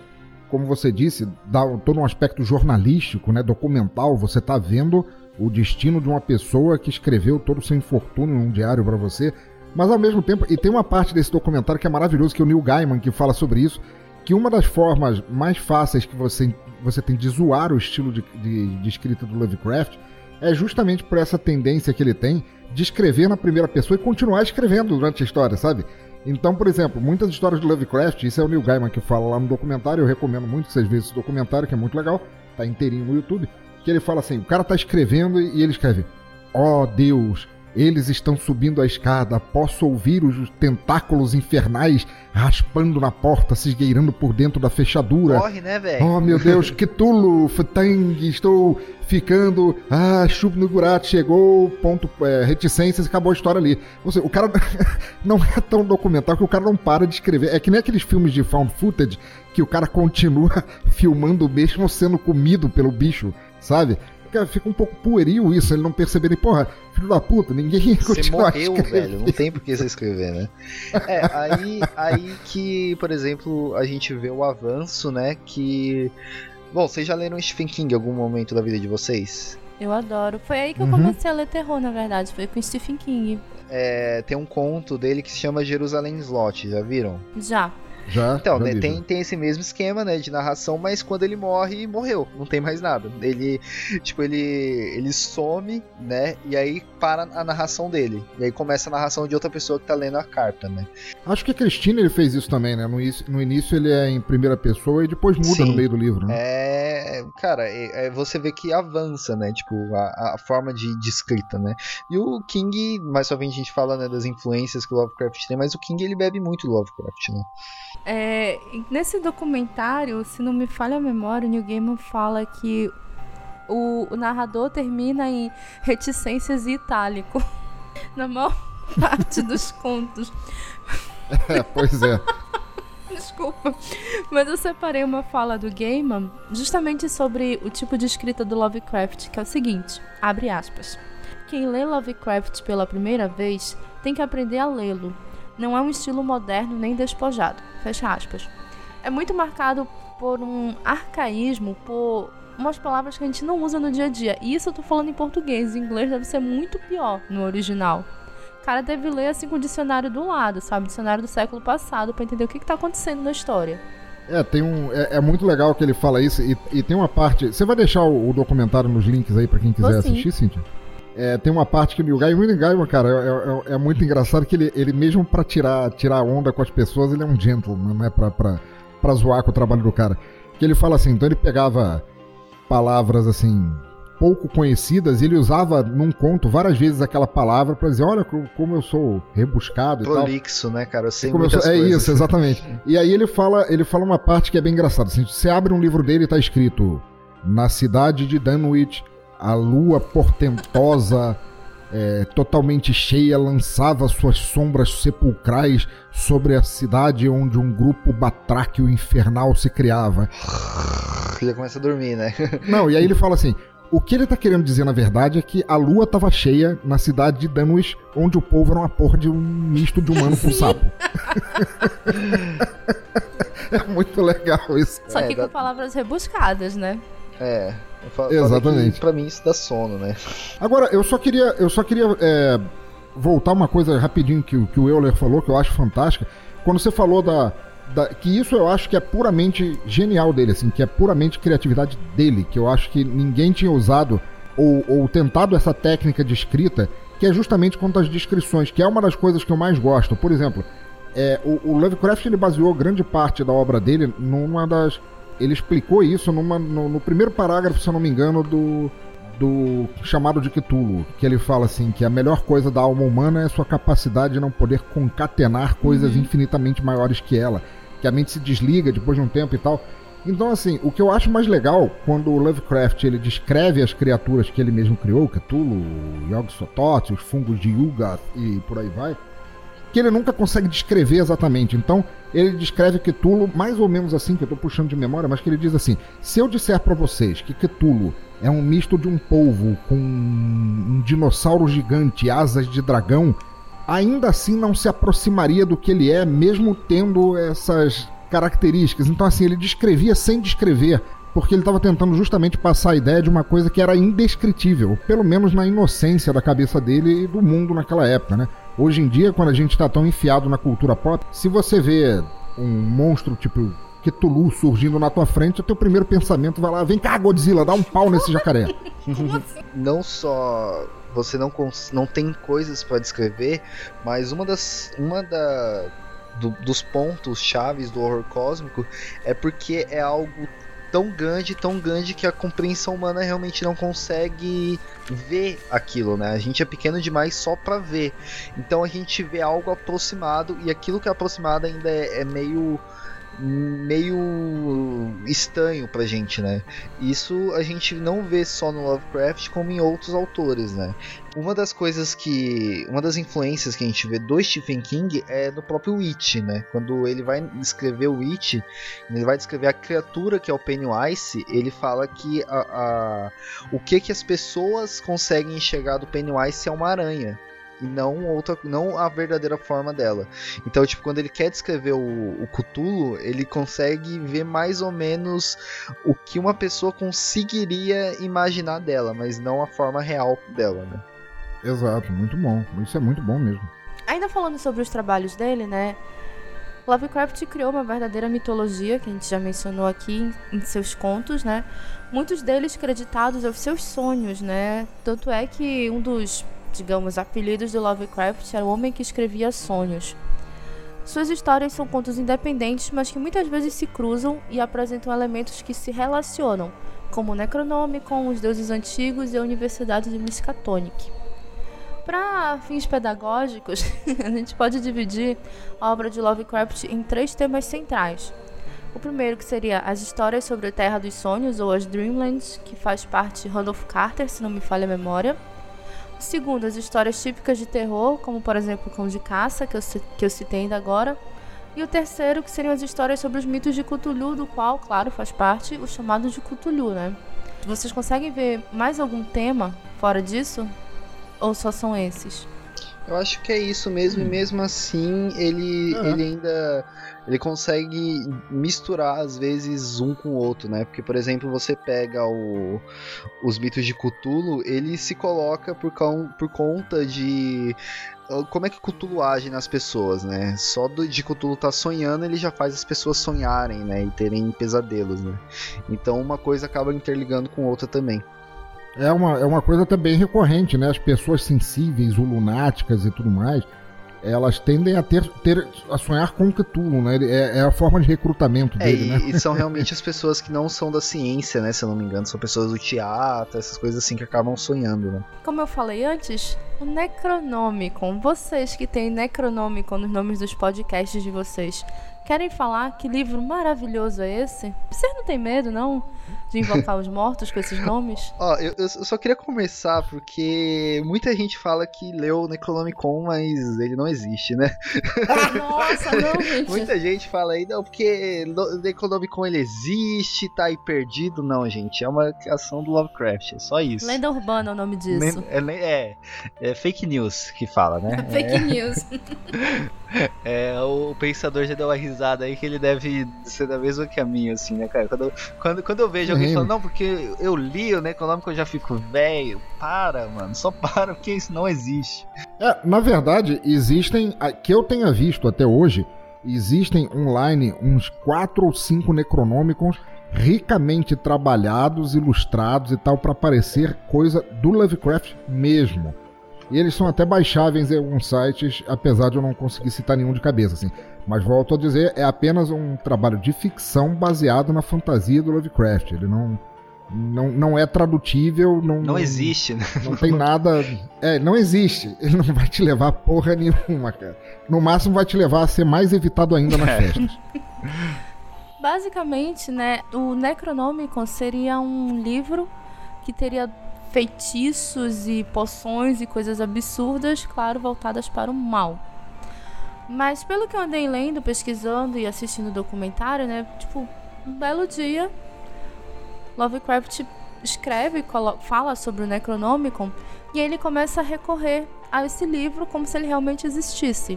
como você disse, dá todo um aspecto jornalístico, né, documental. Você está vendo o destino de uma pessoa que escreveu todo o seu infortúnio num diário para você. Mas ao mesmo tempo, e tem uma parte desse documentário que é maravilhoso, que é o Neil Gaiman que fala sobre isso, que uma das formas mais fáceis que você, você tem de zoar o estilo de, de, de escrita do Lovecraft é justamente por essa tendência que ele tem de escrever na primeira pessoa e continuar escrevendo durante a história, sabe? Então, por exemplo, muitas histórias do Lovecraft, isso é o Neil Gaiman que fala lá no documentário, eu recomendo muito que vocês vejam esse documentário, que é muito legal, tá inteirinho no YouTube, que ele fala assim, o cara tá escrevendo e ele escreve, ó oh, Deus, eles estão subindo a escada. Posso ouvir os tentáculos infernais raspando na porta, se esgueirando por dentro da fechadura. Corre, né, velho? Oh, meu Deus, que tulo, Ftang, estou ficando. Ah, Shub Nugurat chegou, ponto, é, reticências, acabou a história ali. Ou seja, o cara não é tão documental que o cara não para de escrever. É que nem aqueles filmes de found footage que o cara continua filmando mesmo sendo comido pelo bicho, sabe? fica um pouco pueril isso, ele não perceberem, porra, filho da puta, ninguém ia Você morreu, velho, não tem por que você escrever, né? É, aí, aí que, por exemplo, a gente vê o avanço, né, que... Bom, vocês já leram Stephen King em algum momento da vida de vocês? Eu adoro. Foi aí que eu uhum. comecei a ler terror, na verdade. Foi com Stephen King. É, tem um conto dele que se chama Jerusalém Slot, já viram? Já. Já. Então, né, tem, tem esse mesmo esquema, né, de narração, mas quando ele morre, morreu, não tem mais nada. Ele, tipo, ele, ele some, né, e aí para a narração dele. E aí começa a narração de outra pessoa que tá lendo a carta, né. Acho que a Cristina ele fez isso também, né, no, início, no início ele é em primeira pessoa e depois muda Sim. no meio do livro, né. É, cara, é, é, você vê que avança, né, tipo, a, a forma de, de, escrita, né. E o King, mais só vem a gente fala, né, das influências que o Lovecraft tem, mas o King ele bebe muito do Lovecraft, né. É, nesse documentário, se não me falha a memória, o Neil Gaiman fala que o, o narrador termina em reticências e itálico na maior parte dos contos. É, pois é. Desculpa. Mas eu separei uma fala do Gaiman justamente sobre o tipo de escrita do Lovecraft, que é o seguinte: abre aspas. Quem lê Lovecraft pela primeira vez tem que aprender a lê-lo, não é um estilo moderno nem despojado. Fecha aspas. É muito marcado por um arcaísmo, por umas palavras que a gente não usa no dia a dia. E isso eu tô falando em português, em inglês deve ser muito pior no original. O cara deve ler assim com o dicionário do lado, sabe? Dicionário do século passado, para entender o que, que tá acontecendo na história. É, tem um. É, é, muito legal que ele fala isso. E, e, tem uma parte. Você vai deixar o, o documentário nos links aí para quem quiser assistir, Cíntia? É, tem uma parte que o Neil Gaiman, Neil Gaiman cara, é, é, é, muito engraçado que ele, ele mesmo para tirar, tirar onda com as pessoas, ele é um gentleman, né? Pra, pra, pra zoar com o trabalho do cara. Que ele fala assim, então ele pegava palavras assim, pouco conhecidas, e ele usava num conto várias vezes aquela palavra para dizer, olha como eu sou rebuscado Prolixo, e tal. né, cara? Eu sei como eu sou... É isso, exatamente. e aí ele fala, ele fala uma parte que é bem engraçada. Assim, você abre um livro dele e tá escrito na cidade de Dunwich a lua portentosa, é, totalmente cheia, lançava suas sombras sepulcrais sobre a cidade onde um grupo batráquio infernal se criava. Já começa a dormir, né? Não, e aí ele fala assim: o que ele tá querendo dizer, na verdade, é que a lua tava cheia na cidade de Danwich, onde o povo era uma porra de um misto de humano com sapo. é muito legal isso. Só que é, com palavras rebuscadas, né? É. Exatamente. Pra mim isso dá sono, né? Agora, eu só queria, eu só queria é, voltar uma coisa rapidinho que, que o Euler falou, que eu acho fantástica. Quando você falou da, da, que isso eu acho que é puramente genial dele, assim, que é puramente criatividade dele, que eu acho que ninguém tinha usado ou, ou tentado essa técnica de escrita, que é justamente quanto às descrições, que é uma das coisas que eu mais gosto. Por exemplo, é, o, o Lovecraft ele baseou grande parte da obra dele numa das ele explicou isso numa, no, no, primeiro parágrafo, se eu não me engano, do, do chamado de Cthulhu, que ele fala assim que a melhor coisa da alma humana é a sua capacidade de não poder concatenar coisas uhum. infinitamente maiores que ela, que a mente se desliga depois de um tempo e tal. Então, assim, o que eu acho mais legal quando o Lovecraft ele descreve as criaturas que ele mesmo criou, Cthulhu, Yog-Sothoth, os fungos de Yugath e por aí vai, que ele nunca consegue descrever exatamente. Então, ele descreve Cthulhu mais ou menos assim, que eu estou puxando de memória, mas que ele diz assim: se eu disser para vocês que Cthulhu é um misto de um polvo com um dinossauro gigante, asas de dragão, ainda assim não se aproximaria do que ele é, mesmo tendo essas características. Então, assim, ele descrevia sem descrever, porque ele estava tentando justamente passar a ideia de uma coisa que era indescritível, pelo menos na inocência da cabeça dele e do mundo naquela época, né? Hoje em dia, quando a gente está tão enfiado na cultura pop, se você vê um monstro tipo Cthulhu surgindo na tua frente, o teu primeiro pensamento vai lá, vem cá, Godzilla, dá um pau nesse jacaré. não só você não, não tem coisas para descrever, mas uma das uma da, do, dos pontos chaves do horror cósmico é porque é algo tão grande, tão grande que a compreensão humana realmente não consegue ver aquilo, né? A gente é pequeno demais só para ver. Então a gente vê algo aproximado e aquilo que é aproximado ainda é, é meio meio estranho pra gente, né? Isso a gente não vê só no Lovecraft como em outros autores, né? Uma das coisas que. Uma das influências que a gente vê do Stephen King é no próprio Witch, né? Quando ele vai escrever o Witch, ele vai descrever a criatura que é o Pennywise, ele fala que a, a, o que, que as pessoas conseguem enxergar do Pennywise é uma aranha e não outra, não a verdadeira forma dela. Então, tipo, quando ele quer descrever o, o Cthulhu, ele consegue ver mais ou menos o que uma pessoa conseguiria imaginar dela, mas não a forma real dela, né? Exato, muito bom. Isso é muito bom mesmo. Ainda falando sobre os trabalhos dele, né? Lovecraft criou uma verdadeira mitologia, que a gente já mencionou aqui em seus contos, né? Muitos deles creditados aos seus sonhos, né? Tanto é que um dos digamos, apelidos do Lovecraft era o homem que escrevia sonhos. Suas histórias são contos independentes, mas que muitas vezes se cruzam e apresentam elementos que se relacionam, como o Necronomicon, os deuses antigos e a Universidade de Miskatonic. Para fins pedagógicos, a gente pode dividir a obra de Lovecraft em três temas centrais. O primeiro que seria as histórias sobre a Terra dos Sonhos, ou as Dreamlands, que faz parte de Randolph Carter, se não me falha a memória. Segundo, as histórias típicas de terror, como por exemplo o Cão de Caça, que eu, que eu citei ainda agora. E o terceiro, que seriam as histórias sobre os mitos de Cthulhu, do qual, claro, faz parte o chamado de Cthulhu, né? Vocês conseguem ver mais algum tema fora disso? Ou só são esses? Eu acho que é isso mesmo, hum. e mesmo assim ele, uhum. ele ainda ele consegue misturar às vezes um com o outro, né? Porque, por exemplo, você pega o, os mitos de Cthulhu, ele se coloca por, por conta de como é que Cthulhu age nas pessoas, né? Só do, de Cthulhu tá sonhando, ele já faz as pessoas sonharem, né? E terem pesadelos, né? Então uma coisa acaba interligando com outra também. É uma, é uma coisa também recorrente, né? As pessoas sensíveis, ou lunáticas e tudo mais, elas tendem a ter, ter a sonhar com o Cthulhu, né? É, é a forma de recrutamento é, dele, e, né? E são realmente as pessoas que não são da ciência, né? Se eu não me engano, são pessoas do teatro, essas coisas assim que acabam sonhando, né? Como eu falei antes, o Necronomicon, vocês que têm Necronomicon nos nomes dos podcasts de vocês, querem falar que livro maravilhoso é esse? Vocês não têm medo, não? De invocar os mortos com esses nomes? Ó, eu, eu, só queria começar porque muita gente fala que leu o Necronomicon, mas ele não existe, né? Nossa, não, gente. muita gente fala aí, não, porque o Necronomicon ele existe, tá aí perdido. Não, gente, é uma criação do Lovecraft, é só isso. Lenda urbana é o nome disso. É, é, é fake news que fala, né? fake é. news. É, o pensador já deu uma risada aí que ele deve ser da mesma que a minha, assim, né, cara? Quando, quando, quando eu vejo alguém falando, não, porque eu li o Necronômico eu já fico velho. Para, mano, só para, porque isso não existe. É, na verdade, existem, que eu tenha visto até hoje, existem online uns quatro ou cinco Necronômicos ricamente trabalhados, ilustrados e tal, para parecer coisa do Lovecraft mesmo. E eles são até baixáveis em alguns sites, apesar de eu não conseguir citar nenhum de cabeça, assim. Mas volto a dizer, é apenas um trabalho de ficção baseado na fantasia do Lovecraft. Ele não, não, não é tradutível. Não, não existe, né? Não tem nada. É, não existe. Ele não vai te levar porra nenhuma, cara. No máximo vai te levar a ser mais evitado ainda nas é. festas. Basicamente, né, o Necronomicon seria um livro que teria feitiços e poções e coisas absurdas, claro, voltadas para o mal. Mas pelo que eu andei lendo, pesquisando e assistindo o documentário, né, tipo, um belo dia, Lovecraft escreve, fala sobre o Necronomicon e ele começa a recorrer a esse livro como se ele realmente existisse.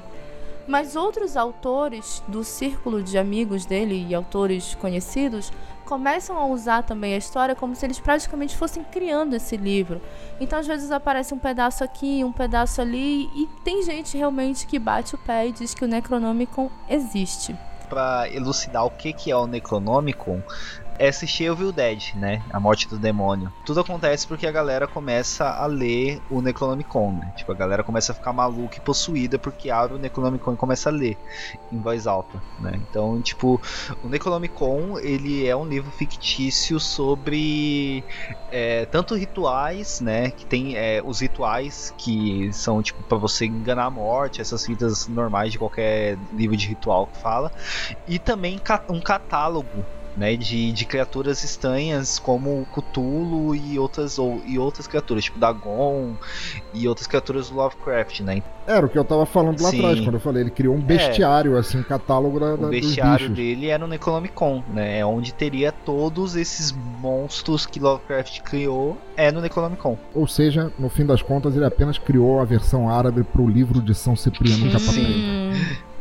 Mas outros autores do círculo de amigos dele e autores conhecidos começam a usar também a história como se eles praticamente fossem criando esse livro. Então, às vezes, aparece um pedaço aqui, um pedaço ali, e tem gente realmente que bate o pé e diz que o Necronomicon existe. Para elucidar o que, que é o Necronomicon, é assistir Evil Dead, né? A morte do demônio. Tudo acontece porque a galera começa a ler o Necronomicon, né? Tipo, a galera começa a ficar maluca e possuída porque abre o Necronomicon e começa a ler em voz alta, né? Então, tipo, o Necronomicon, ele é um livro fictício sobre é, tanto rituais, né? Que tem é, os rituais que são, tipo, para você enganar a morte, essas vidas normais de qualquer livro de ritual que fala, e também um catálogo né, de, de criaturas estranhas como Cthulhu e outras, ou, e outras criaturas, tipo Dagon e outras criaturas do Lovecraft, né? Era o que eu tava falando lá Sim. atrás, quando eu falei, ele criou um bestiário, é. assim, um catálogo da, da, O bestiário dele era no Necronomicon, né? É onde teria todos esses monstros que Lovecraft criou, é no Necronomicon. Ou seja, no fim das contas, ele apenas criou a versão árabe pro livro de São Cipriano em capa preta.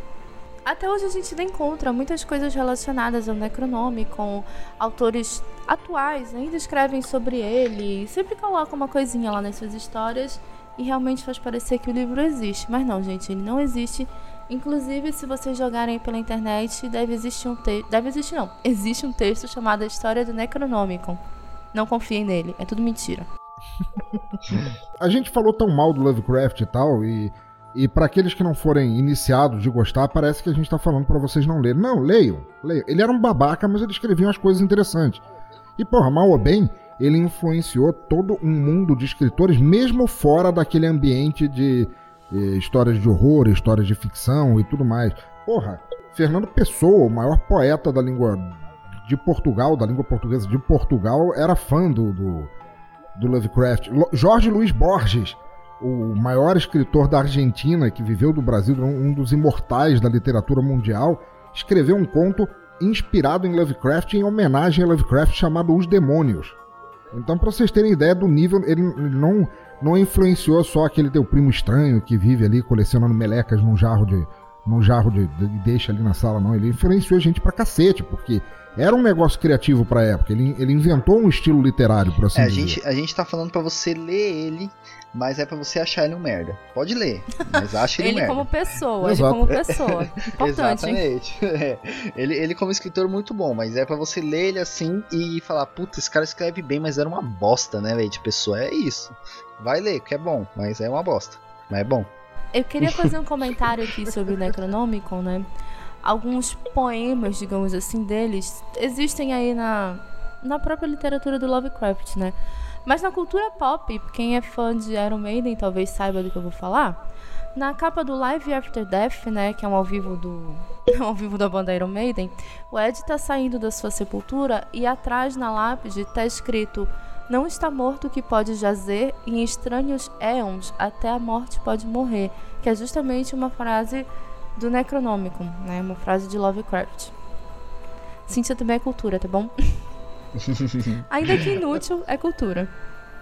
Até hoje a gente ainda encontra muitas coisas relacionadas ao Necronômico, autores atuais ainda escrevem sobre ele, sempre colocam uma coisinha lá nas suas histórias e realmente faz parecer que o livro existe. Mas não, gente, ele não existe. Inclusive, se vocês jogarem pela internet, deve existir um texto. Deve existir, não. Existe um texto chamado A História do Necronomicon. Não confiem nele, é tudo mentira. a gente falou tão mal do Lovecraft e tal, e e para aqueles que não forem iniciados de gostar, parece que a gente está falando para vocês não lerem. Não, leiam, leiam. Ele era um babaca, mas ele escrevia umas coisas interessantes. E, porra, mal ou bem, ele influenciou todo um mundo de escritores, mesmo fora daquele ambiente de eh, histórias de horror, histórias de ficção e tudo mais. Porra, Fernando Pessoa, o maior poeta da língua de Portugal, da língua portuguesa de Portugal, era fã do, do, do Lovecraft. Jorge Luiz Borges o maior escritor da Argentina, que viveu do Brasil, um dos imortais da literatura mundial, escreveu um conto inspirado em Lovecraft, em homenagem a Lovecraft, chamado Os Demônios. Então, para vocês terem ideia do nível, ele não, não influenciou só aquele teu primo estranho que vive ali colecionando melecas num jarro de, num jarro de, de, deixa ali na sala, não. Ele influenciou a gente pra cacete, porque era um negócio criativo pra época. Ele, ele inventou um estilo literário, por assim é, dizer. A gente, a gente tá falando para você ler ele mas é para você achar ele um merda. Pode ler, mas acha ele, ele um merda. como pessoa, ele como pessoa. Importante. Exatamente. É. Ele, ele como escritor muito bom, mas é para você ler ele assim e falar, puta, esse cara escreve bem, mas era uma bosta, né, velho, de pessoa. É isso. Vai ler, que é bom, mas é uma bosta. Mas é bom. Eu queria fazer um comentário aqui sobre o Necronomicon, né? Alguns poemas, digamos assim, deles existem aí na, na própria literatura do Lovecraft, né? Mas na cultura pop, quem é fã de Iron Maiden talvez saiba do que eu vou falar. Na capa do Live After Death, né, que é um ao vivo do um ao vivo da banda Iron Maiden, o Ed está saindo da sua sepultura e atrás na lápide está escrito: "Não está morto que pode jazer em estranhos éons, até a morte pode morrer", que é justamente uma frase do Necronomicon, né, uma frase de Lovecraft. Cíntia também é cultura, tá bom? Ainda que inútil, é cultura.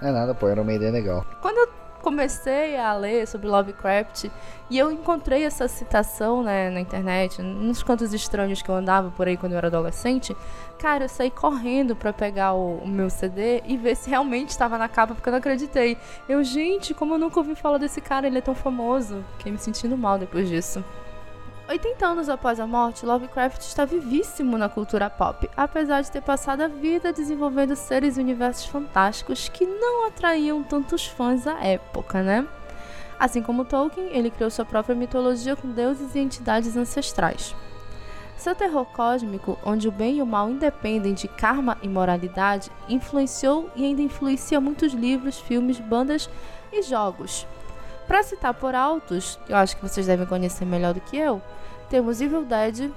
É nada, pô, era uma ideia legal. Quando eu comecei a ler sobre Lovecraft e eu encontrei essa citação né, na internet, nos cantos estranhos que eu andava por aí quando eu era adolescente, cara, eu saí correndo para pegar o, o, meu CD e ver se realmente estava na capa, porque eu não acreditei. Eu, gente, como eu nunca ouvi falar desse cara, ele é tão famoso. Fiquei me sentindo mal depois disso. 80 anos após a morte, Lovecraft está vivíssimo na cultura pop, apesar de ter passado a vida desenvolvendo seres e universos fantásticos que não atraíam tantos fãs à época, né? Assim como Tolkien, ele criou sua própria mitologia com deuses e entidades ancestrais. Seu terror cósmico, onde o bem e o mal independem de karma e moralidade, influenciou e ainda influencia muitos livros, filmes, bandas e jogos. Para citar por altos, eu acho que vocês devem conhecer melhor do que eu, temos Evil Dead,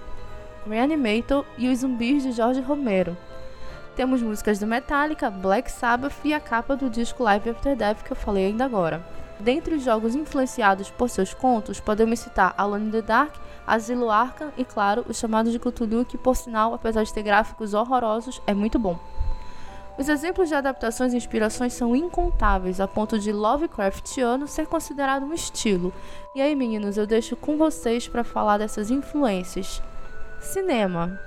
Reanimator e os zumbis de Jorge Romero. Temos músicas do Metallica, Black Sabbath e a capa do disco Live After Death que eu falei ainda agora. Dentre os jogos influenciados por seus contos, podemos citar Alone in the Dark, Asilo Arkham e, claro, o chamado de Cthulhu, que, por sinal, apesar de ter gráficos horrorosos, é muito bom. Os exemplos de adaptações e inspirações são incontáveis, a ponto de Lovecraftiano ser considerado um estilo. E aí, meninos, eu deixo com vocês para falar dessas influências. Cinema.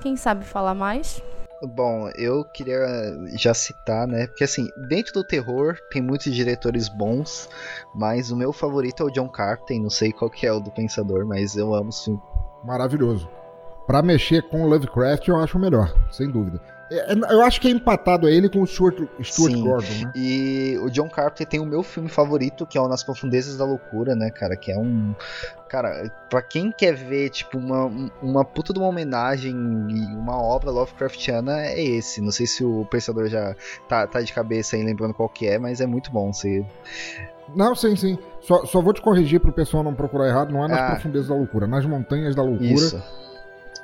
Quem sabe falar mais? Bom, eu queria já citar, né? Porque assim, dentro do terror tem muitos diretores bons, mas o meu favorito é o John Carpenter, não sei qual que é o do Pensador, mas eu amo sim. Maravilhoso. Para mexer com Lovecraft, eu acho o melhor, sem dúvida. É, é, eu acho que é empatado a ele com o Stuart, Stuart Sim. Gordon, né? E o John Carpenter tem o meu filme favorito, que é o Nas Profundezas da Loucura, né, cara? Que é um. Cara, pra quem quer ver, tipo, uma, uma puta de uma homenagem e uma obra Lovecraftiana, é esse. Não sei se o pensador já tá, tá de cabeça aí lembrando qual que é, mas é muito bom. Você. Não, sim, sim. Só, só vou te corrigir pro pessoal não procurar errado. Não é nas ah, profundezas da loucura, nas montanhas da loucura. Isso.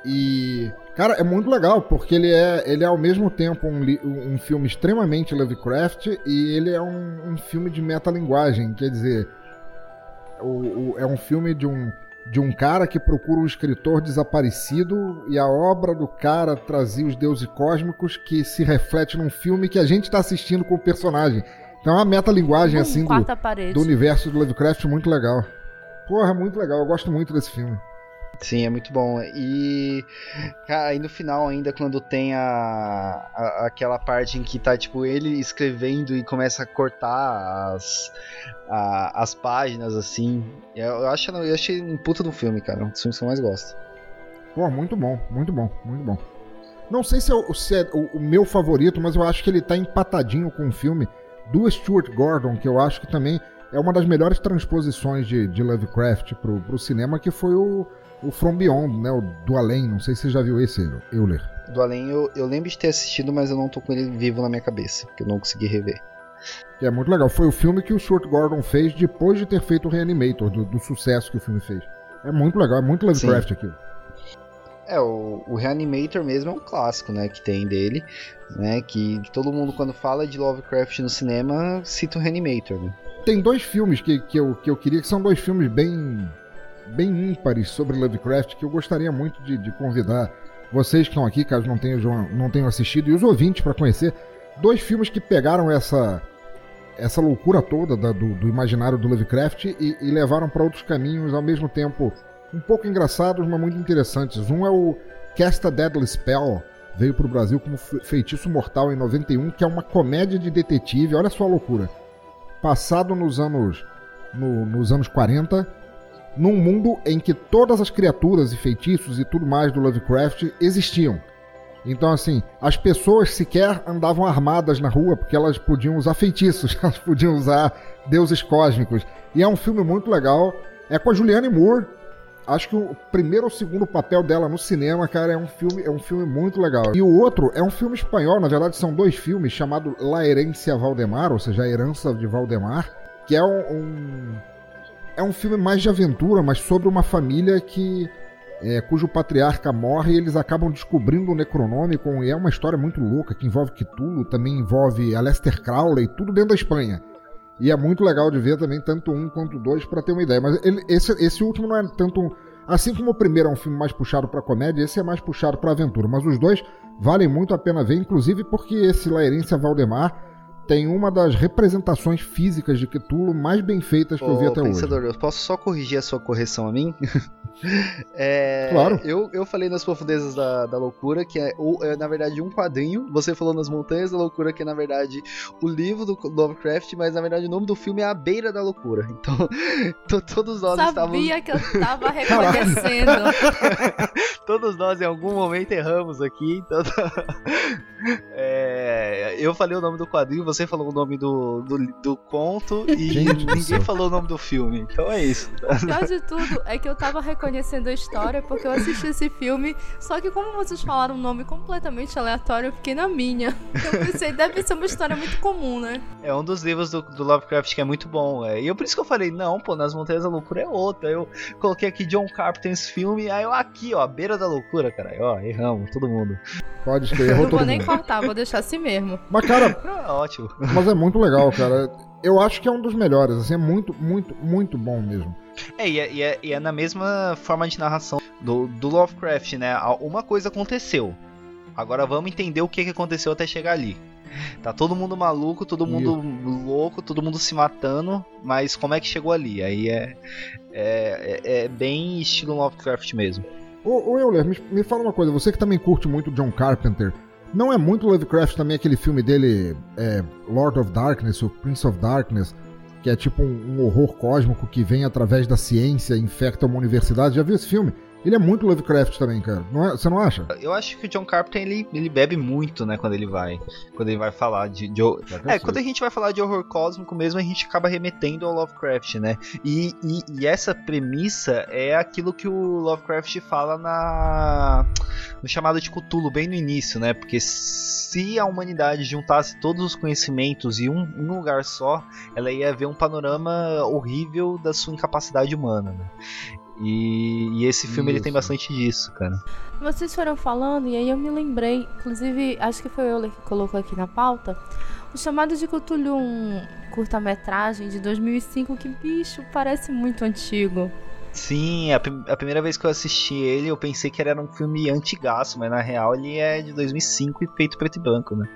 E, cara, é muito legal, porque ele é, ele é ao mesmo tempo um, um filme extremamente Lovecraft e ele é um, um filme de metalinguagem. Quer dizer, o, o, é um filme de um, de um cara que procura um escritor desaparecido e a obra do cara trazia os deuses cósmicos que se reflete num filme que a gente está assistindo com o personagem. Então é uma metalinguagem, assim, do, do universo do Lovecraft muito legal. Porra, muito legal. Eu gosto muito desse filme. Sim, é muito bom. E aí no final ainda quando tem a, a, aquela parte em que tá tipo ele escrevendo e começa a cortar as a, as páginas assim, eu, acho eu achei um puta do filme, cara, um dos filmes que eu mais gosto. Pô, muito bom, muito bom, muito bom. Não sei se é, se é o, o, meu favorito, mas eu acho que ele tá empatadinho com o filme do Stuart Gordon, que eu acho que também é uma das melhores transposições de, de Lovecraft pro, pro cinema, que foi o o From Beyond, né? O do Além. Não sei se você já viu esse, Euler. Do Além eu, eu lembro de ter assistido, mas eu não tô com ele vivo na minha cabeça, que eu não consegui rever. É muito legal. Foi o filme que o Stuart Gordon fez depois de ter feito o Reanimator, do, do sucesso que o filme fez. É muito legal, é muito Lovecraft Sim. aquilo. É, o, o, Reanimator mesmo é um clássico, né, que tem dele, né, que, que, todo mundo quando fala de Lovecraft no cinema cita o Reanimator, né. Tem dois filmes que, que, eu, que eu queria, que são dois filmes bem bem ímpares sobre Lovecraft que eu gostaria muito de, de convidar vocês que estão aqui, caso não tenham, não tenham assistido, e os ouvintes para conhecer dois filmes que pegaram essa essa loucura toda da, do, do, imaginário do Lovecraft e, e levaram para outros caminhos ao mesmo tempo um pouco engraçados, mas muito interessantes. Um é o Cast a Deadly Spell, veio para o Brasil como Feitiço Mortal em 91, que é uma comédia de detetive. Olha só a loucura. Passado nos anos no, nos anos 40, num mundo em que todas as criaturas e feitiços e tudo mais do Lovecraft existiam. Então, assim, as pessoas sequer andavam armadas na rua porque elas podiam usar feitiços, elas podiam usar deuses cósmicos. E é um filme muito legal. É com a Julianne Moore. Acho que o primeiro ou segundo papel dela no cinema, cara, é um filme, é um filme muito legal. E o outro é um filme espanhol, na verdade são dois filmes, chamado La Herencia Valdemar, ou seja, a herança de Valdemar, que é um, um é um filme mais de aventura, mas sobre uma família que é, cujo patriarca morre e eles acabam descobrindo o Necronômico. E é uma história muito louca que envolve Cthulhu, também envolve Aleister Crowley, tudo dentro da Espanha. E é muito legal de ver também tanto um quanto dois para ter uma ideia. Mas ele, esse, esse último não é tanto. Assim como o primeiro é um filme mais puxado para comédia, esse é mais puxado para aventura. Mas os dois valem muito a pena ver, inclusive porque esse Laerência Valdemar tem uma das representações físicas de Cthulhu mais bem feitas que Ô, eu vi até pensador, hoje. Eu posso só corrigir a sua correção a mim? é, claro. Eu, eu falei nas profundezas da, da loucura, que é, é, na verdade um quadrinho. Você falou nas montanhas da loucura, que é na verdade o livro do Lovecraft, mas na verdade o nome do filme é A Beira da Loucura. Então, todos nós Sabia estávamos. Sabia que eu tava reconhecendo. todos nós em algum momento erramos aqui. Então... é, eu falei o nome do quadrinho, você falou o nome do, do, do conto e Gente ninguém falou o nome do filme. Então é isso. O pior de tudo é que eu tava reconhecendo a história porque eu assisti esse filme, só que como vocês falaram um nome completamente aleatório, eu fiquei na minha. Eu pensei, deve ser uma história muito comum, né? É um dos livros do, do Lovecraft que é muito bom. É. E eu, por isso que eu falei, não, pô, Nas Montanhas da Loucura é outra. Eu coloquei aqui John Carpenter's filme, aí eu aqui, ó, a beira da loucura, cara. Ó, erramos, todo mundo. Pode escrever. Não vou nem cortar, vou deixar assim mesmo. Mas, cara. É, ótimo. Mas é muito legal, cara. Eu acho que é um dos melhores, assim, é muito, muito, muito bom mesmo. É, e é, e é, e é na mesma forma de narração do, do Lovecraft, né? Uma coisa aconteceu. Agora vamos entender o que, que aconteceu até chegar ali. Tá todo mundo maluco, todo mundo Isso. louco, todo mundo se matando, mas como é que chegou ali? Aí é, é, é, é bem estilo Lovecraft mesmo. Ô, ô Euler, me, me fala uma coisa, você que também curte muito John Carpenter, não é muito Lovecraft também aquele filme dele, é, Lord of Darkness, o Prince of Darkness, que é tipo um, um horror cósmico que vem através da ciência infecta uma universidade? Já viu esse filme? Ele é muito Lovecraft também, cara. Não é, você não acha? Eu acho que o John Carpenter ele, ele bebe muito, né, quando ele vai, quando ele vai falar de, de é, quando a gente vai falar de horror cósmico mesmo, a gente acaba remetendo ao Lovecraft, né? E, e, e essa premissa é aquilo que o Lovecraft fala na no chamado de Cthulhu bem no início, né? Porque se a humanidade juntasse todos os conhecimentos em um, um lugar só, ela ia ver um panorama horrível da sua incapacidade humana, né? E, e esse filme Isso. ele tem bastante disso, cara. Vocês foram falando e aí eu me lembrei, inclusive acho que foi o Euler que colocou aqui na pauta, o chamado de Cthulhu, um curta-metragem de 2005 que bicho parece muito antigo. Sim, a, a, primeira vez que eu assisti ele, eu pensei que era um filme antigaço, mas na real ele é de 2005 e feito preto e branco, né?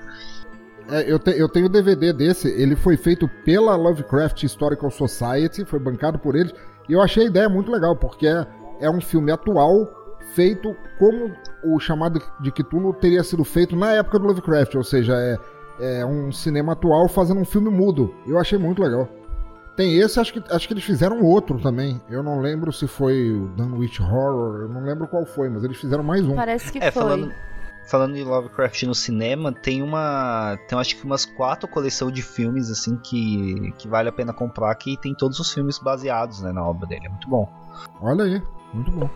É, eu, te, eu tenho o DVD desse, ele foi feito pela Lovecraft Historical Society, foi bancado por eles. E eu achei a ideia muito legal, porque é, é um filme atual feito como o chamado de Cthulhu teria sido feito na época do Lovecraft, ou seja, é, é um cinema atual fazendo um filme mudo. Eu achei muito legal. Tem esse, acho que, acho que eles fizeram outro também. Eu não lembro se foi o Dunwich Horror, eu não lembro qual foi, mas eles fizeram mais um. Parece que é, foi. Falando, falando de Lovecraft no cinema, tem uma. Tem acho que umas quatro coleções de filmes assim que, que vale a pena comprar, que tem todos os filmes baseados né, na obra dele. É muito bom. Olha aí, muito bom.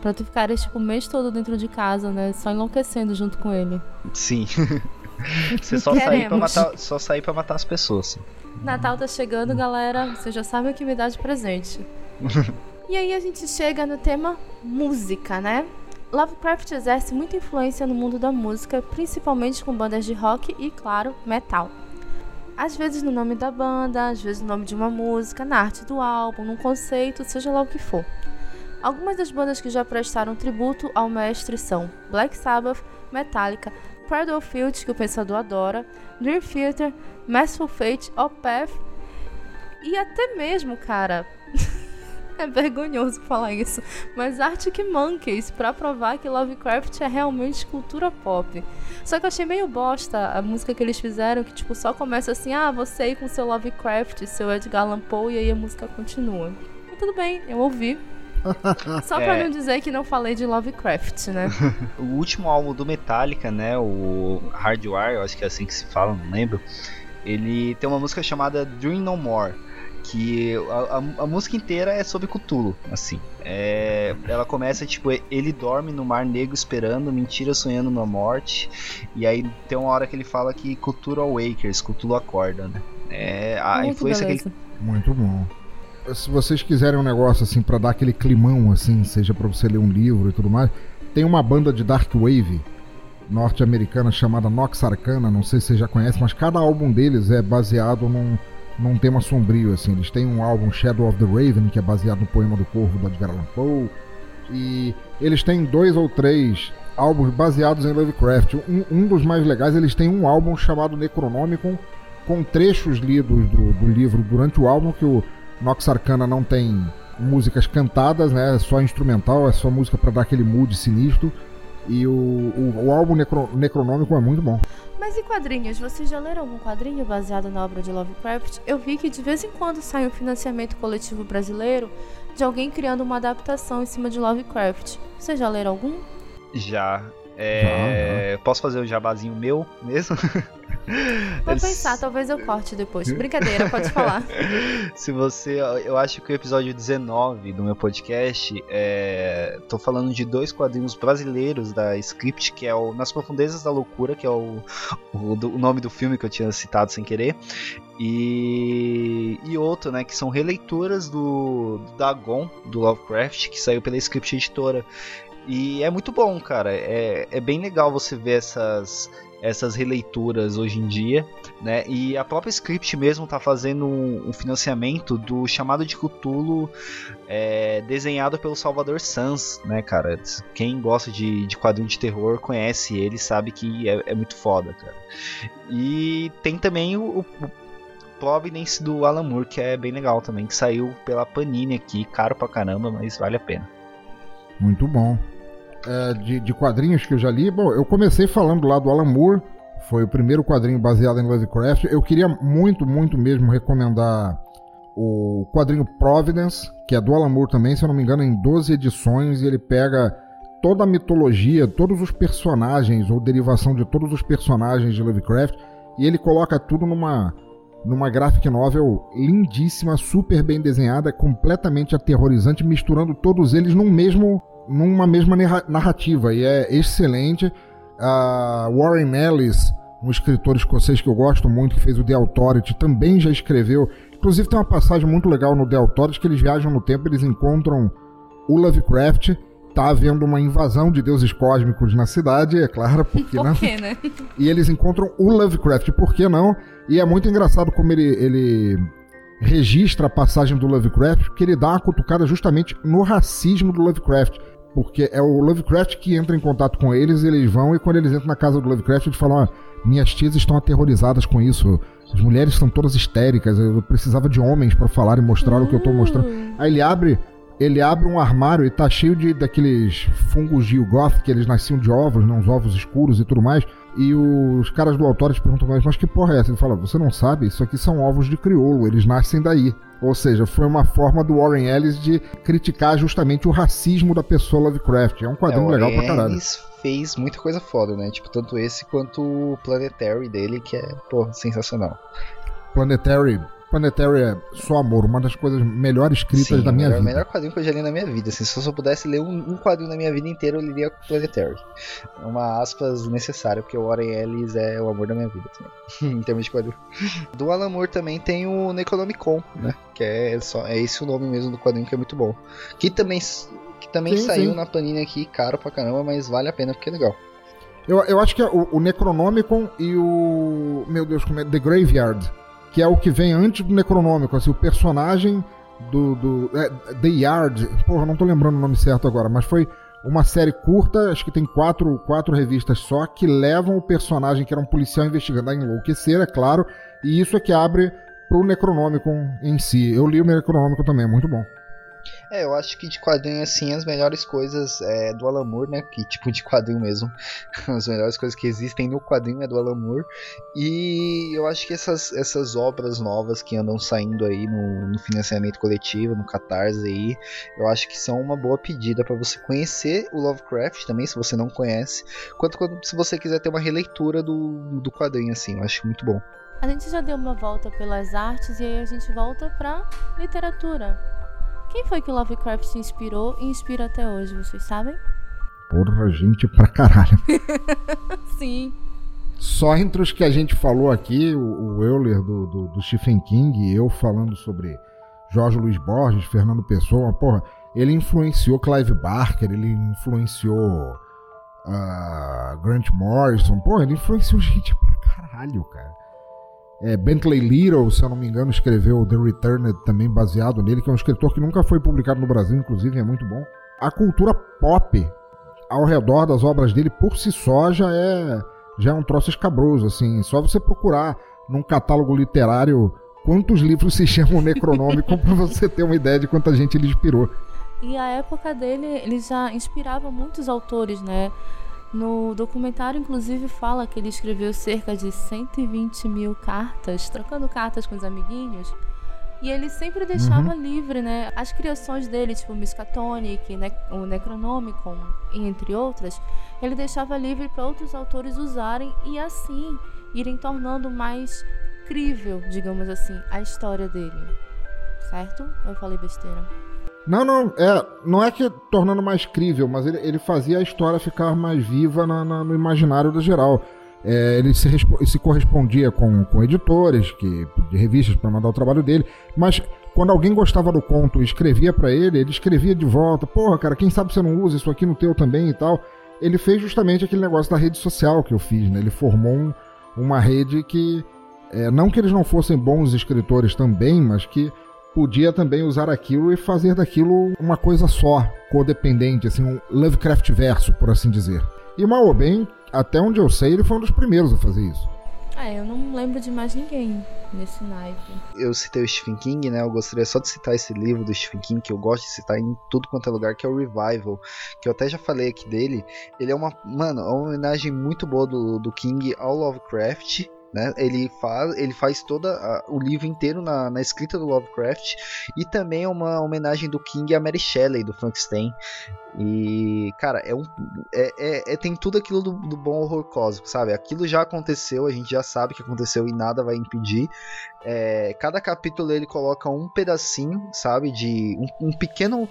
Pra tu ficares tipo o mês todo dentro de casa, né? Só enlouquecendo junto com ele. Sim. Você só sair, pra matar, só sair pra matar as pessoas. Assim. Natal tá chegando, galera. Você já sabe o que me dá de presente. e aí a gente chega no tema música, né? Lovecraft exerce muita influência no mundo da música, principalmente com bandas de rock e, claro, metal. Às vezes no nome da banda, às vezes no nome de uma música, na arte do álbum, num conceito, seja lá o que for. Algumas das bandas que já prestaram tributo ao mestre são Black Sabbath, Metallica, Cradle Field, que o pensador adora, Dream Theater, Merciful Fate, Opeth e até mesmo, cara, É vergonhoso falar isso. Mas Arctic Monkeys, pra provar que Lovecraft é realmente cultura pop. Só que eu achei meio bosta a música que eles fizeram, que tipo, só começa assim, ah, você aí com seu Lovecraft, seu Edgar Allan Poe, e aí a música continua. Mas tudo bem, eu ouvi. Só pra é... não dizer que não falei de Lovecraft, né? o último álbum do Metallica, né, o Hardwire, eu acho que é assim que se fala, não lembro. Ele tem uma música chamada Dream No More que a, a, a, música inteira é sobre Cthulhu, assim. É, ela começa tipo ele dorme no mar negro esperando, mentira sonhando na morte, e aí tem uma hora que ele fala que Cthulhu awakers, Cthulhu acorda, né? É a Muito influência beleza. que ele... Muito bom. Se vocês quiserem um negócio assim para dar aquele climão assim, seja para você ler um livro e tudo mais, tem uma banda de dark wave norte-americana chamada Nox Arcana, não sei se você já conhece, mas cada álbum deles é baseado num num tema sombrio, assim. Eles têm um álbum Shadow of the Raven, que é baseado no poema do Corvo do Edgar Allan Poe. E eles têm dois ou três álbuns baseados em Lovecraft. Um, um dos mais legais, eles têm um álbum chamado Necronomicon, com trechos lidos do, do livro durante o álbum, que o Nox Arcana não tem músicas cantadas, né? É só instrumental, é só música para dar aquele mood sinistro. E o, o, o álbum Necro, Necronômico é muito bom. Mas e quadrinhos? Vocês já leram algum quadrinho baseado na obra de Lovecraft? Eu vi que de vez em quando sai um financiamento coletivo brasileiro de alguém criando uma adaptação em cima de Lovecraft. Vocês já leram algum? Já. É... Posso fazer um jabazinho meu mesmo? Vou Eles... pensar, talvez eu corte depois. Brincadeira, pode falar. Se você. Eu acho que o episódio 19 do meu podcast. É, tô falando de dois quadrinhos brasileiros da Script, que é o Nas Profundezas da Loucura, que é o, o, o nome do filme que eu tinha citado sem querer. E, e outro, né, que são releituras do, do Dagon, do Lovecraft, que saiu pela Script Editora. E é muito bom, cara. É, é bem legal você ver essas, essas releituras hoje em dia, né? E a própria Script mesmo tá fazendo um, um financiamento do chamado de Cthulhu é, desenhado pelo Salvador Sans, né, cara? Quem gosta de, de quadrinho de terror conhece ele, sabe que é, é muito foda, cara. E tem também o, o Providence do Alan Moore, que é bem legal também, que saiu pela Panini aqui, caro pra caramba, mas vale a pena. Muito bom é, de, de, quadrinhos que eu já li. Bom, eu comecei falando lá do Alan Moore, foi o primeiro quadrinho baseado em Lovecraft. Eu queria muito, muito mesmo recomendar o quadrinho Providence, que é do Alan Moore também, se eu não me engano, em 12 edições, e ele pega toda a mitologia, todos os personagens, ou derivação de todos os personagens de Lovecraft, e ele coloca tudo numa numa graphic novel lindíssima, super bem desenhada, completamente aterrorizante, misturando todos eles num mesmo numa mesma narrativa e é excelente. Uh, Warren Ellis, um escritor escocês que eu gosto muito, que fez o The Authority, também já escreveu. Inclusive tem uma passagem muito legal no The Authority que eles viajam no tempo, eles encontram o Lovecraft. Tá havendo uma invasão de deuses cósmicos na cidade, é claro, porque Por não? Quê, né? E eles encontram o Lovecraft, por que não? E é muito engraçado como ele, ele registra a passagem do Lovecraft, porque ele dá uma cutucada justamente no racismo do Lovecraft porque é o Lovecraft que entra em contato com eles, eles vão e quando eles entram na casa do Lovecraft, eles falam: ah, minhas tias estão aterrorizadas com isso. As mulheres estão todas histéricas. Eu precisava de homens para falar e mostrar o que eu tô mostrando. Hum. Aí ele abre, ele abre um armário e tá cheio de daqueles fungos de Yugoth que eles nasciam de ovos, não os ovos escuros e tudo mais. E os caras do Authority perguntam mas que porra é essa? Ele fala, você não sabe? Isso aqui são ovos de crioulo, eles nascem daí. Ou seja, foi uma forma do Warren Ellis de criticar justamente o racismo da pessoa Lovecraft. É um quadrinho é, legal pra caralho. Ellis fez muita coisa foda, né? Tipo, tanto esse quanto o Planetary dele, que é, pô, sensacional. Planetary Planetary é só amor, uma das coisas melhores escritas Sim, da minha melhor, vida. O melhor quadrinho que eu já li na minha vida. Assim, se eu só pudesse ler um, um, quadrinho na minha vida inteira, eu liria Planetary. É uma aspas necessária, porque o Warren Ellis é o amor da minha vida também, em termos de quadrinho. Do Alan Moore também tem o Necronomicon, né? Que é, só, é esse o nome mesmo do quadrinho que é muito bbom. Que também, que também sim, saiu sim. na Panini aqui, caro pra caramba, mas vale a pena porque é legal. Eu, eu acho que é o, o Necronomicon e o. Meu Deus, como é? The Graveyard que é o que vem antes do Necronômico, assim, o personagem do, do é, The Yard, porra, não tô lembrando o nome certo agora, mas foi uma série curta, acho que tem quatro, quatro revistas só, que levam o personagem que era um policial investigando a enlouquecer, é claro, e isso é que abre pro Necronômico em si. Eu li o Necronômico também, é muito bom. É, eu acho que de quadrinho, assim, as melhores coisas é do Alan Moore, né? Que tipo de quadrinho mesmo. As melhores coisas que existem no quadrinho é do Alan Moore. E eu acho que essas, essas obras novas que andam saindo aí no, no financiamento coletivo, no Catarse aí, eu acho que são uma boa pedida para você conhecer o Lovecraft também, se você não conhece. Quanto, quanto se você quiser ter uma releitura do, do quadrinho, assim, eu acho muito bom. A gente já deu uma volta pelas artes e aí a gente volta pra literatura. Quem foi que Lovecraft se inspirou e inspira até hoje, vocês sabem? Porra, gente pra caralho. Sim. Só entre os que a gente falou aqui, o, o Euler do, do, do Stephen King, eu falando sobre Jorge Luiz Borges, Fernando Pessoa, porra, ele influenciou Clive Barker, ele influenciou uh, Grant Morrison, porra, ele influenciou gente pra caralho, cara. É, Bentley Little, se eu não me engano, escreveu The Returned, também baseado nele, que é um escritor que nunca foi publicado no Brasil, inclusive, é muito bom. A cultura pop ao redor das obras dele, por si só, já é, já é um troço escabroso, assim. Só você procurar num catálogo literário quantos livros se chamam Necronômico para você ter uma ideia de quanta gente ele inspirou. E a época dele, ele já inspirava muitos autores, né? No documentário, inclusive, fala que ele escreveu cerca de 120 mil cartas, trocando cartas com os amiguinhos. E ele sempre deixava uhum. livre, né? As criações dele, tipo o Miskatonic, ne o Necronomicon, entre outras, ele deixava livre para outros autores usarem e assim irem tornando mais crível, digamos assim, a história dele. Certo? Eu falei besteira? Não, não, é, não é que tornando mais crível, mas ele, ele fazia a história ficar mais viva na, na, no imaginário do geral. É, ele se, se, correspondia com, com editores que, de revistas para mandar o trabalho dele, mas quando alguém gostava do conto e escrevia para ele, ele escrevia de volta: Porra, cara, quem sabe você não usa isso aqui no teu também e tal. ele fez justamente aquele negócio da rede social que eu fiz, né? Ele formou um, uma rede que, é, não que eles não fossem bons escritores também, mas que podia também usar aquilo e fazer daquilo uma coisa só, codependente, assim, um Lovecraft verso, por assim dizer. E mal ou bem, até onde eu sei, ele foi um dos primeiros a fazer isso. É, eu não lembro de mais ninguém nesse naipe. Eu citei o Stephen King, né? Eu gostaria só de citar esse livro do Stephen King, que eu gosto de citar em tudo quanto é lugar, que é o Revival, que eu até já falei aqui dele. Ele é uma, mano, é uma homenagem muito boa do, do King ao Lovecraft, né? Ele, faz, ele faz todo o livro inteiro na, na, escrita do Lovecraft e também é uma homenagem do King a Mary Shelley do Frankenstein. E, cara, é um, é, é, é tem tudo aquilo do, do, bom horror cósmico, sabe? Aquilo já aconteceu, a gente já sabe que aconteceu e nada vai impedir. É, cada capítulo ele coloca um pedacinho, sabe? De um, um pequeno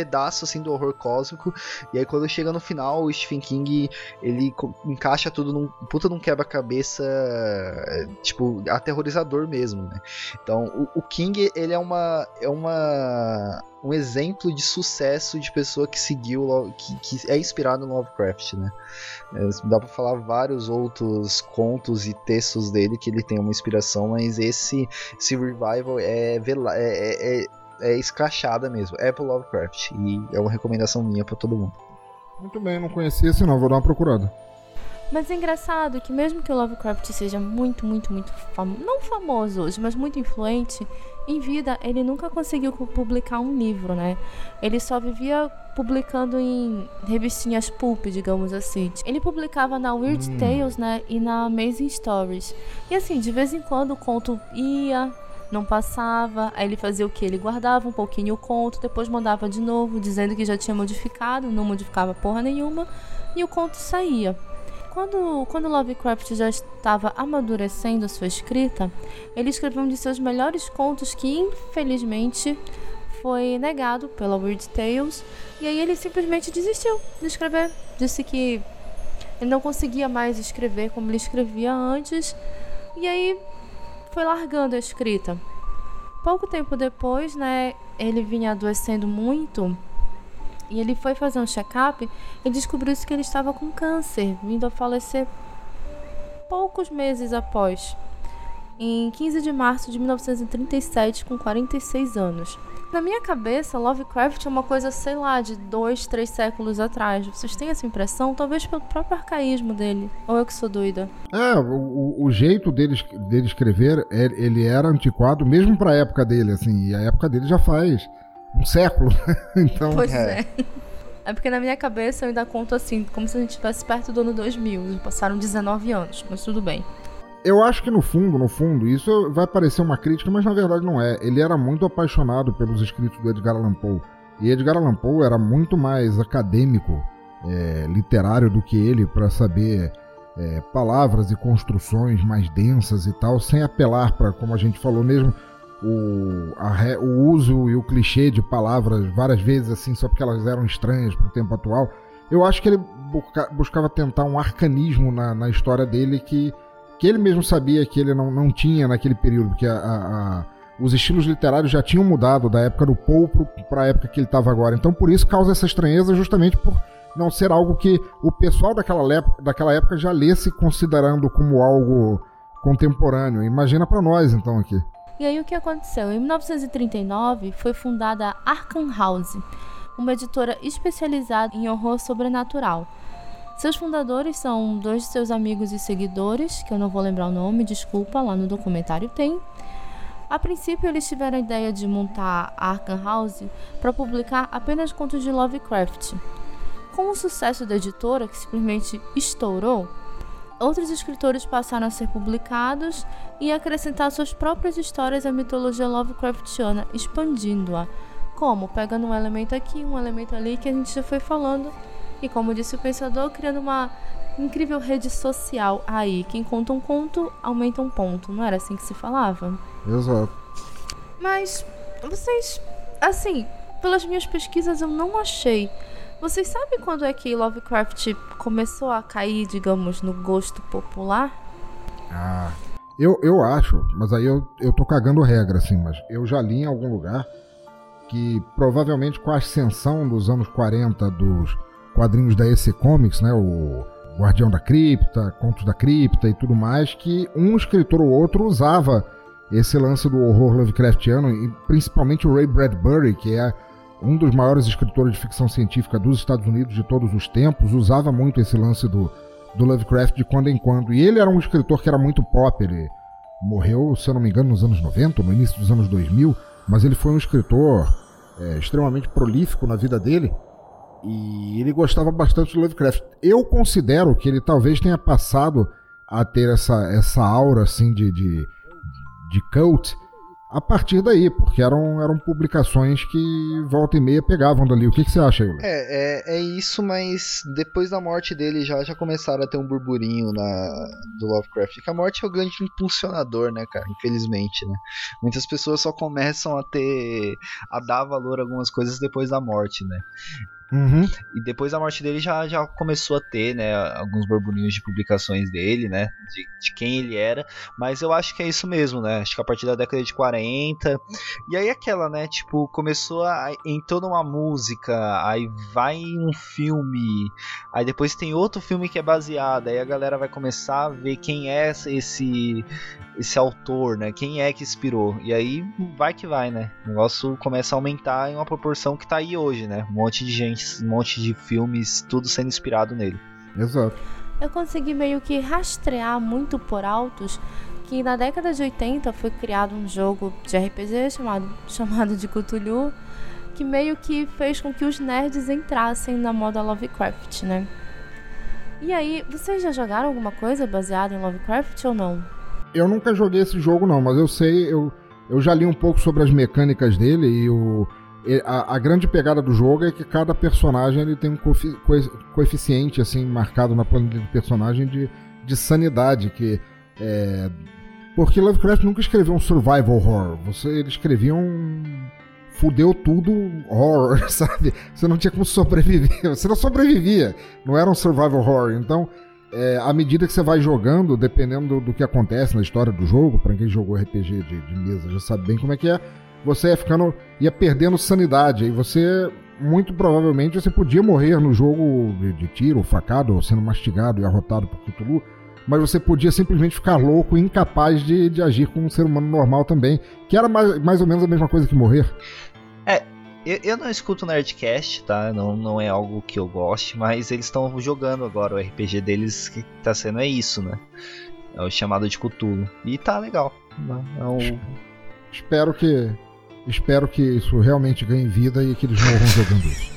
pedaço assim do horror cósmico. E aí quando chega no final, o Stephen King ele encaixa tudo num puta num quebra-cabeça tipo aterrorizador mesmo, né? Então, o, o, King ele é uma é uma um exemplo de sucesso de pessoa que seguiu que, que é inspirado no Lovecraft, né? É, dá para falar vários outros contos e textos dele que ele tem uma inspiração, mas esse esse revival é, é, é, é é escrachada mesmo. É pro Lovecraft. E é uma recomendação minha para todo mundo. Muito bem, não conhecia esse não, vou dar uma procurada. Mas é engraçado que mesmo que o Lovecraft seja muito, muito, muito famoso, não famoso hoje, mas muito influente, em vida ele nunca conseguiu publicar um livro, né? Ele só vivia publicando em revistinhas pulp, digamos assim. Ele publicava na Weird hum. Tales, né, e na Amazing Stories. E assim, de vez em quando o conto ia, não passava. Aí ele fazia o que? Ele guardava um pouquinho o conto, depois mandava de novo, dizendo que já tinha modificado, não modificava porra nenhuma, e o conto saía. Quando, quando Lovecraft já estava amadurecendo a sua escrita, ele escreveu um de seus melhores contos que, infelizmente, foi negado pela Weird Tales, e aí ele simplesmente desistiu de escrever. Disse que ele não conseguia mais escrever como ele escrevia antes, e aí foi largando a escrita. Pouco tempo depois, né, ele vinha adoecendo muito e ele foi fazer um check-up e descobriu que ele estava com câncer, vindo a falecer poucos meses após, em 15 de março de 1937, com 46 anos. Na minha cabeça, Lovecraft é uma coisa, sei lá, de dois, três séculos atrás. Vocês têm essa impressão? Talvez pelo próprio arcaísmo dele. Ou eu que sou doida? É, o, o jeito dele, dele escrever, é, ele era antiquado mesmo pra época dele, assim. E a época dele já faz um século. então, pois é. é. É porque na minha cabeça eu ainda conto assim, como se a gente estivesse perto do ano 2000. Passaram 19 anos, mas tudo bem. Eu acho que no fundo, no fundo, isso vai parecer uma crítica, mas na verdade não é. Ele era muito apaixonado pelos escritos do Edgar Allan Poe. E Edgar Allan Poe era muito mais acadêmico, é, literário do que ele para saber é, palavras e construções mais densas e tal, sem apelar para, como a gente falou mesmo, o, a, o uso e o clichê de palavras várias vezes assim, só porque elas eram estranhas para o tempo atual. Eu acho que ele busca, buscava tentar um arcanismo na, na história dele que que ele mesmo sabia que ele não, não tinha naquele período, porque a, a, a, os estilos literários já tinham mudado da época do Poe para a época que ele estava agora. Então, por isso causa essa estranheza, justamente por não ser algo que o pessoal daquela, daquela época já lesse considerando como algo contemporâneo. Imagina para nós, então, aqui. E aí o que aconteceu? Em 1939 foi fundada a Arkham House, uma editora especializada em horror sobrenatural. Seus fundadores são dois de seus amigos e seguidores, que eu não vou lembrar o nome, desculpa, lá no documentário tem. A princípio, eles tiveram a ideia de montar a Arkham House para publicar apenas contos de Lovecraft. Com o sucesso da editora, que simplesmente estourou, outros escritores passaram a ser publicados e acrescentar suas próprias histórias à mitologia Lovecraftiana, expandindo-a. Como? Pegando um elemento aqui, um elemento ali que a gente já foi falando e como disse o pensador, criando uma incrível rede social aí. Quem conta um conto, aumenta um ponto. Não era assim que se falava? Exato. Mas vocês, assim, pelas minhas pesquisas eu não achei. Vocês sabem quando é que Lovecraft começou a cair, digamos, no gosto popular? Ah, eu, eu acho, mas aí eu, eu tô cagando regra, assim, mas eu já li em algum lugar que provavelmente com a ascensão dos anos 40 dos quadrinhos da EC Comics, né? O Guardião da Cripta, Contos da Cripta e tudo mais, que um escritor ou outro usava esse lance do horror Lovecraftiano, e principalmente o Ray Bradbury, que é um dos maiores escritores de ficção científica dos Estados Unidos de todos os tempos, usava muito esse lance do, do Lovecraft de quando em quando. E ele era um escritor que era muito pop, ele morreu, se eu não me engano, nos anos 90, no início dos anos 2000, mas ele foi um escritor é, extremamente prolífico na vida dele. E ele gostava bastante do Lovecraft. Eu considero que ele talvez tenha passado a ter essa, essa aura assim de, de, de cult a partir daí, porque eram, eram publicações que volta e meia pegavam dali. O que, que você acha, Euler? É, é, é isso, mas depois da morte dele já, já começaram a ter um burburinho na, do Lovecraft. Que a morte é o grande impulsionador, né, cara? Infelizmente, né? Muitas pessoas só começam a ter. a dar valor a algumas coisas depois da morte, né? Uhum. E depois da morte dele já, já começou a ter, né, alguns burburinhos de publicações dele, né, de, de, quem ele era. Mas eu acho que é isso mesmo, né, acho que a partir da década de 40. E aí aquela, né, tipo, começou a entrou numa música, aí vai em um filme, aí depois tem outro filme que é baseado, aí a galera vai começar a ver quem é esse esse autor, né? Quem é que inspirou? E aí vai que vai, né? O negócio começa a aumentar em uma proporção que tá aí hoje, né? Um monte de gente, um monte de filmes, tudo sendo inspirado nele. Exato. Eu consegui meio que rastrear muito por altos que na década de 80 foi criado um jogo de RPG chamado, chamado de Cthulhu, que meio que fez com que os nerds entrassem na moda Lovecraft, né? E aí, vocês já jogaram alguma coisa baseada em Lovecraft ou não? Eu nunca joguei esse jogo, não, mas eu sei, eu, eu já li um pouco sobre as mecânicas dele e o. A, a grande pegada do jogo é que cada personagem ele tem um coeficiente assim marcado na planilha do personagem de, de sanidade que é, porque Lovecraft nunca escreveu um survival horror. Você ele escrevia um fudeu tudo horror, sabe? Você não tinha como sobreviver. Você não sobrevivia. Não era um survival horror. Então, é, à medida que você vai jogando, dependendo do, do que acontece na história do jogo, para quem jogou RPG de, de, mesa já sabe bem como é que é, você ia ficando, ia perdendo sanidade, e você, muito provavelmente, você podia morrer no jogo de, de tiro, facado, ou sendo mastigado e arrotado por Cthulhu, mas você podia simplesmente ficar louco e incapaz de, de agir como um ser humano normal também, que era mais, mais ou menos a mesma coisa que morrer. É, eu, eu não escuto Nerdcast, tá? Não, não é algo que eu goste, mas eles estão jogando agora. O RPG deles que tá sendo é isso, né? É o chamado de Cthulhu. E tá legal. É um... Espero que. Espero que isso realmente ganhe vida e que eles morram jogando isso.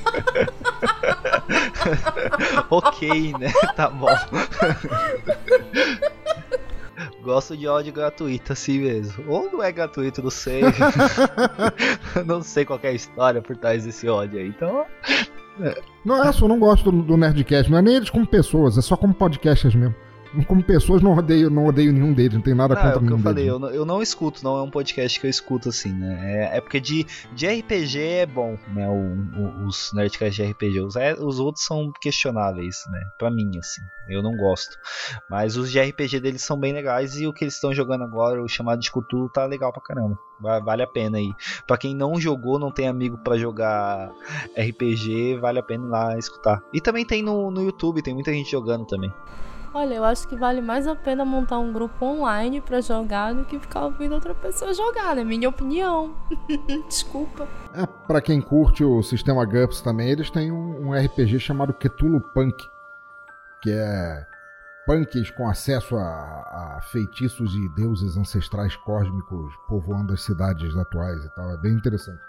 ok, né? Tá bom. Gosto de ódio gratuito assim mesmo. Ou não é gratuito, não sei. não sei qual é a história por trás desse ódio aí. Então. É. Não, é só não gosto do, do Nerdcast. Não é nem eles como pessoas, é só como podcasters mesmo como pessoas, não odeio, não odeio nenhum deles, não tem nada não, contra é o que eu falei, deles. Eu não, eu não escuto, não é um podcast que eu escuto assim, né? É, é porque de, de RPG é bom, né? O, o, os Nerdcasts de RPG. Os, é, os outros são questionáveis, né? Pra mim, assim. Eu não gosto. Mas os de RPG deles são bem legais e o que eles estão jogando agora, o chamado de Cthulhu, tá legal pra caramba. Vale a pena aí. Pra quem não jogou, não tem amigo para jogar RPG, vale a pena ir lá escutar. E também tem no, no YouTube, tem muita gente jogando também. Olha, eu acho que vale mais a pena montar um grupo online para jogar do que ficar ouvindo outra pessoa jogar, né? Minha opinião. Desculpa. É, para quem curte o sistema GUPS também, eles têm um, um RPG chamado Cthulhu Punk, que é punks com acesso a, a, feitiços e deuses ancestrais cósmicos povoando as cidades atuais e tal. É bem interessante.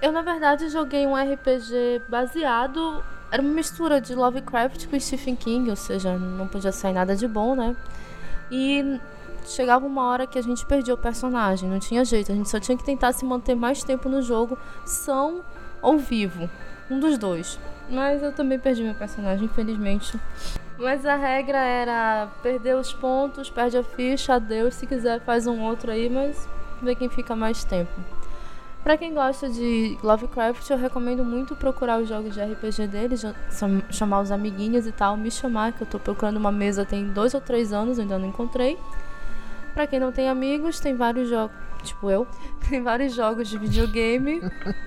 Eu, na verdade, joguei um RPG baseado. Era uma mistura de Lovecraft com Stephen King, ou seja, não podia sair nada de bom, né? E chegava uma hora que a gente perdia o personagem, não tinha jeito, a gente só tinha que tentar se manter mais tempo no jogo, são ou vivo, um dos dois. Mas eu também perdi meu personagem, infelizmente. Mas a regra era perder os pontos, perde a ficha, adeus, se quiser faz um outro aí, mas vê quem fica mais tempo. Para quem gosta de Lovecraft, eu recomendo muito procurar os jogos de RPG deles, chamar os amiguinhos e tal, me chamar, que eu tô procurando uma mesa tem dois ou três anos, ainda não encontrei. Para quem não tem amigos, tem vários jogos, tipo eu, tem vários jogos de videogame.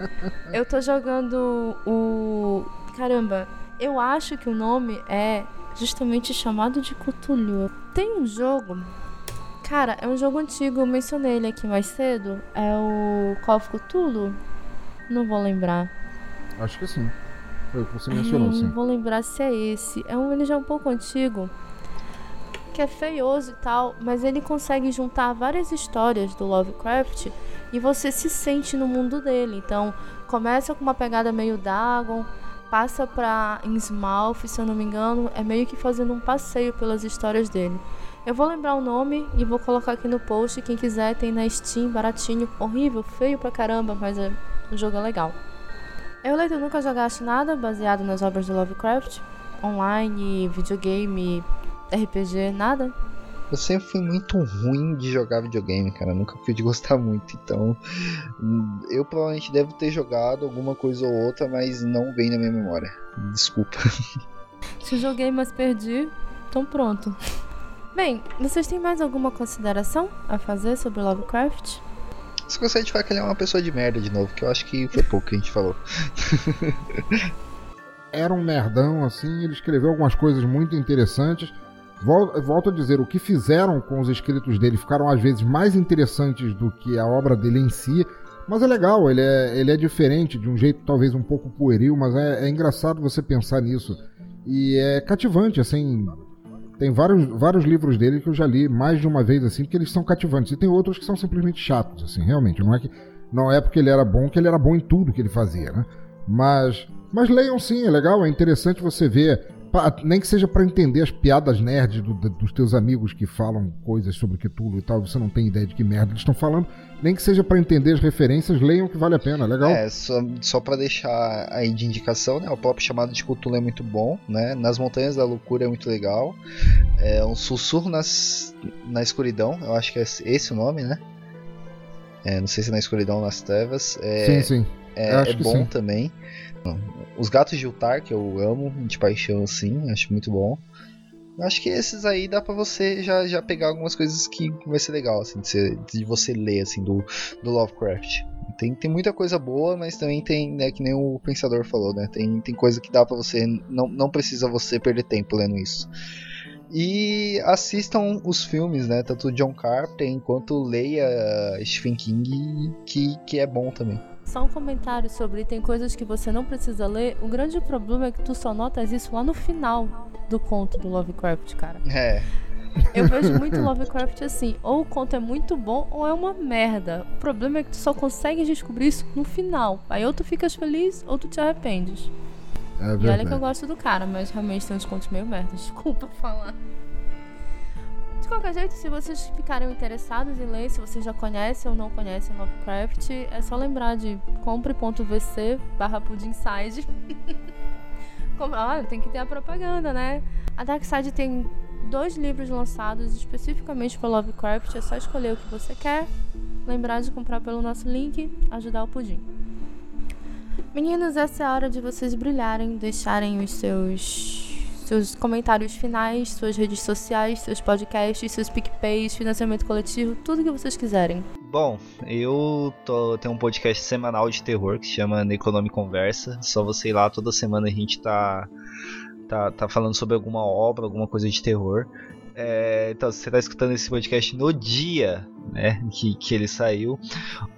eu tô jogando o. Caramba, Eu acho que o nome é justamente chamado de Cthulhu. Tem um jogo. Cara, é um jogo antigo, eu mencionei ele aqui mais cedo. É o Call of Cthulhu? Não vou lembrar. Acho que sim. Foi o que você mencionou, Ai, sim. Não vou lembrar se é esse. É um, ele já é um pouco antigo. Que é feioso e tal, mas ele consegue juntar várias histórias do Lovecraft e você se sente no mundo dele. Então, começa com uma pegada meio Dagon, passa pra Innsmouth, se eu não me engano, é meio que fazendo um passeio pelas histórias dele. Eu vou lembrar o nome e vou colocar aqui no post. Quem quiser tem na Steam, baratinho, horrível, feio pra caramba, mas é, o jogo é legal. Eu, Leito, nunca jogaste nada baseado nas obras do Lovecraft? Online, videogame, RPG, nada? Eu sempre fui muito ruim de jogar videogame, cara. Nunca fui de gostar muito. Então, hum, eu provavelmente devo ter jogado alguma coisa ou outra, mas não vem na minha memória. Desculpa. Se joguei, mas perdi, então pronto. Bem, vocês têm mais alguma consideração a fazer sobre Lovecraft? Só gostaria de falar que ele é uma pessoa de merda de novo, que eu acho que foi pouco que a gente falou. Era um nerdão, assim, ele escreveu algumas coisas muito interessantes. Vol- Volto a dizer, o que fizeram com os escritos dele ficaram às vezes mais interessantes do que a obra dele em si. Mas é legal, ele é, ele é diferente, de um jeito talvez um pouco pueril, mas é, é engraçado você pensar nisso. E é cativante, assim. Tem vários, vários livros dele que eu já li mais de uma vez, assim, porque eles são cativantes. E tem outros que são simplesmente chatos, assim, realmente. Não é, que, não é porque ele era bom que ele era bom em tudo que ele fazia, né? Mas, mas leiam sim, é legal, é interessante você ver. Nem que seja para entender as piadas nerds do- do- dos teus amigos que falam coisas sobre Cthulhu e tal, você não tem ideia de que merda eles estão falando. Nem que seja para entender as referências, leiam que vale a pena, é legal? É, só, só pra deixar aí de indicação, né? O próprio chamado de Cthulhu é muito bom, né? Nas Montanhas da Loucura é muito legal. É um sussurro nas, na escuridão, eu acho que é esse o nome, né? É, não sei se é na escuridão ou nas trevas. É, sim, sim. é, é bom sim. também. Os Gatos de Ultar, que eu amo de paixão, assim, acho muito bom. Acho que esses aí dá pra você já, já pegar algumas coisas que vai ser legal, assim, de, você- de você ler, assim, do, do Lovecraft. Tem, tem muita coisa boa, mas também tem, né, que nem o Pensador falou, né, tem, tem coisa que dá pra você, não, não precisa você perder tempo lendo isso. E assistam os filmes, né, tanto John Carpenter quanto leia Stephen King, que, que é bom também. Só um comentário sobre tem coisas que você não precisa ler. O grande problema é que tu só notas isso lá no final do conto do Lovecraft, cara. É, Eu vejo muito Lovecraft assim, ou o conto é muito bom ou é uma merda. O problema é que tu só consegue descobrir isso no final. Aí ou tu ficas feliz ou tu te arrependes. É E olha que eu gosto do cara, mas realmente tem uns contos meio merda. Desculpa falar. De qualquer jeito, se vocês ficarem interessados em ler, se vocês já conhecem ou não conhecem Lovecraft, é só lembrar de compre.vc barra pudinside. Olha, tem que ter a propaganda, né? A Darkside tem dois livros lançados especificamente para Lovecraft. É só escolher o que você quer, lembrar de comprar pelo nosso link, ajudar o pudim. Meninos, essa é a hora de vocês brilharem, deixarem os seus seus comentários finais, suas redes sociais, seus podcasts, seus PicPays, financiamento coletivo, tudo que vocês quiserem. Bom, eu tô, tenho um podcast semanal de terror que se chama Necronome Conversa. Só você ir lá, toda semana a gente tá, tá, tá falando sobre alguma obra, alguma coisa de terror. É, então, você tá escutando esse podcast no dia né, que, que ele saiu,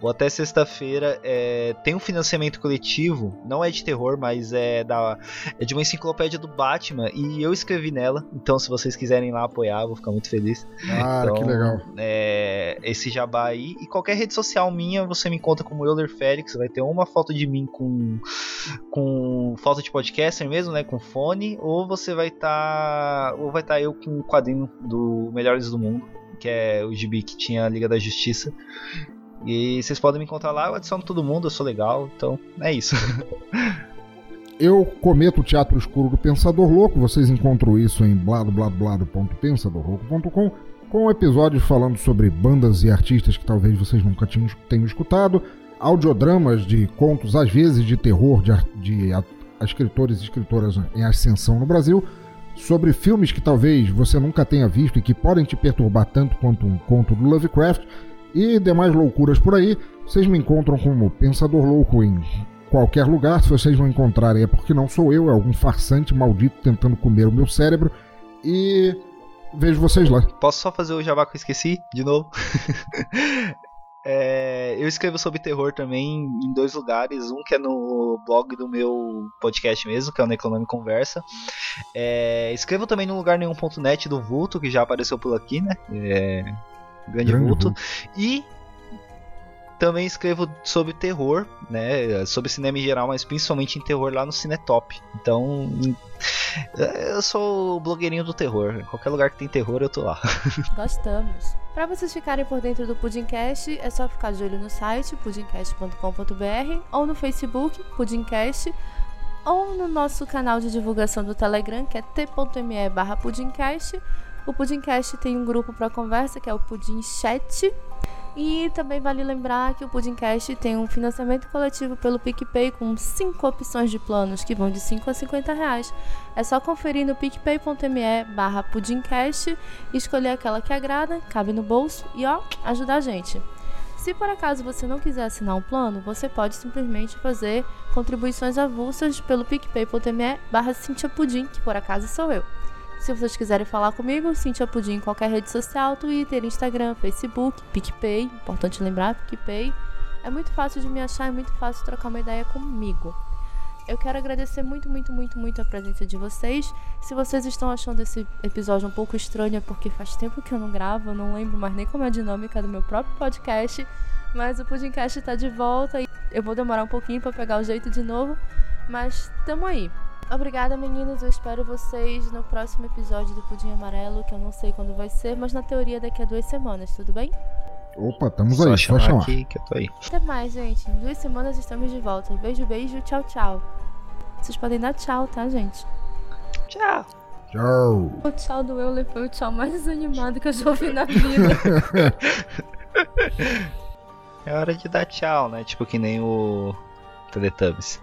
ou até sexta-feira, é, tem um financiamento coletivo, não é de terror, mas é, da, é de uma enciclopédia do Batman, e eu escrevi nela. Então, se vocês quiserem lá apoiar, vou ficar muito feliz. Ah, Então, que legal. é, esse jabá aí. E qualquer rede social minha, você me encontra como Euler Félix. Vai ter uma foto de mim com, com foto de podcaster mesmo, né? Com fone. Ou você vai estar. ou vai estar eu com um quadrinho do Melhores do Mundo. Que é o gibi que tinha a Liga da Justiça. E vocês podem me encontrar lá, eu adiciono todo mundo, eu sou legal, então é isso. Eu cometo o teatro escuro do Pensador Louco, vocês encontram isso em bladobladoblado.pensadorlouco.com com episódios falando sobre bandas e artistas que talvez vocês nunca tenham escutado, audiodramas de contos, às vezes de terror, de, de a- escritores e escritoras em ascensão no Brasil, sobre filmes que talvez você nunca tenha visto e que podem te perturbar tanto quanto um conto do Lovecraft, e demais loucuras por aí. Vocês me encontram como Pensador Louco em qualquer lugar. Se vocês não encontrarem, é porque não sou eu, é algum farsante maldito tentando comer o meu cérebro. E vejo vocês lá. Posso só fazer o jabá que eu esqueci de novo? É, eu escrevo sobre terror também em dois lugares. Um que é no blog do meu podcast mesmo, que é o Necronome Conversa. É, escrevo também no lugar nenhum.net do Vulto, que já apareceu por aqui, né? É, grande, grande Vulto. Vulto. E também escrevo sobre terror, né? Sobre cinema em geral, mas principalmente em terror lá no Cinetop. Então, eu sou o blogueirinho do terror. Em qualquer lugar que tem terror, eu tô lá. Gostamos. Para vocês ficarem por dentro do Pudimcast, é só ficar de olho no site pudimcast.com.br ou no Facebook Pudimcast ou no nosso canal de divulgação do Telegram, que é t.me barra pudimcast. O Pudimcast tem um grupo para conversa, que é o Pudim Chat, e também vale lembrar que o Pudimcast tem um financiamento coletivo pelo PicPay com 5 opções de planos que vão de 5 a 50 reais. É só conferir no picpay.me barra pudimcast escolher aquela que agrada, cabe no bolso e ó, ajudar a gente. Se por acaso você não quiser assinar um plano, você pode simplesmente fazer contribuições avulsas pelo picpay.me barra Pudim, que por acaso sou eu. Se vocês quiserem falar comigo, Cintia Pudim em qualquer rede social, Twitter, Instagram, Facebook, PicPay, importante lembrar, PicPay. É muito fácil de me achar, é muito fácil trocar uma ideia comigo. Eu quero agradecer muito, muito, muito, muito a presença de vocês. Se vocês estão achando esse episódio um pouco estranho, é porque faz tempo que eu não gravo, eu não lembro mais nem como é a dinâmica do meu próprio podcast. Mas o Pudimcast está de volta e eu vou demorar um pouquinho para pegar o jeito de novo. Mas tamo aí. Obrigada, meninos. Eu espero vocês no próximo episódio do Pudim Amarelo, que eu não sei quando vai ser, mas na teoria daqui a duas semanas, tudo bem? Opa, estamos aí, só chamar. Aqui que eu tô aí. Até mais, gente. Em duas semanas estamos de volta. Beijo, beijo, tchau, tchau. Vocês podem dar tchau, tá, gente? Tchau. Tchau. O tchau do Euler foi o tchau mais desanimado que eu já ouvi na vida. é hora de dar tchau, né? Tipo que nem o Teletubbies.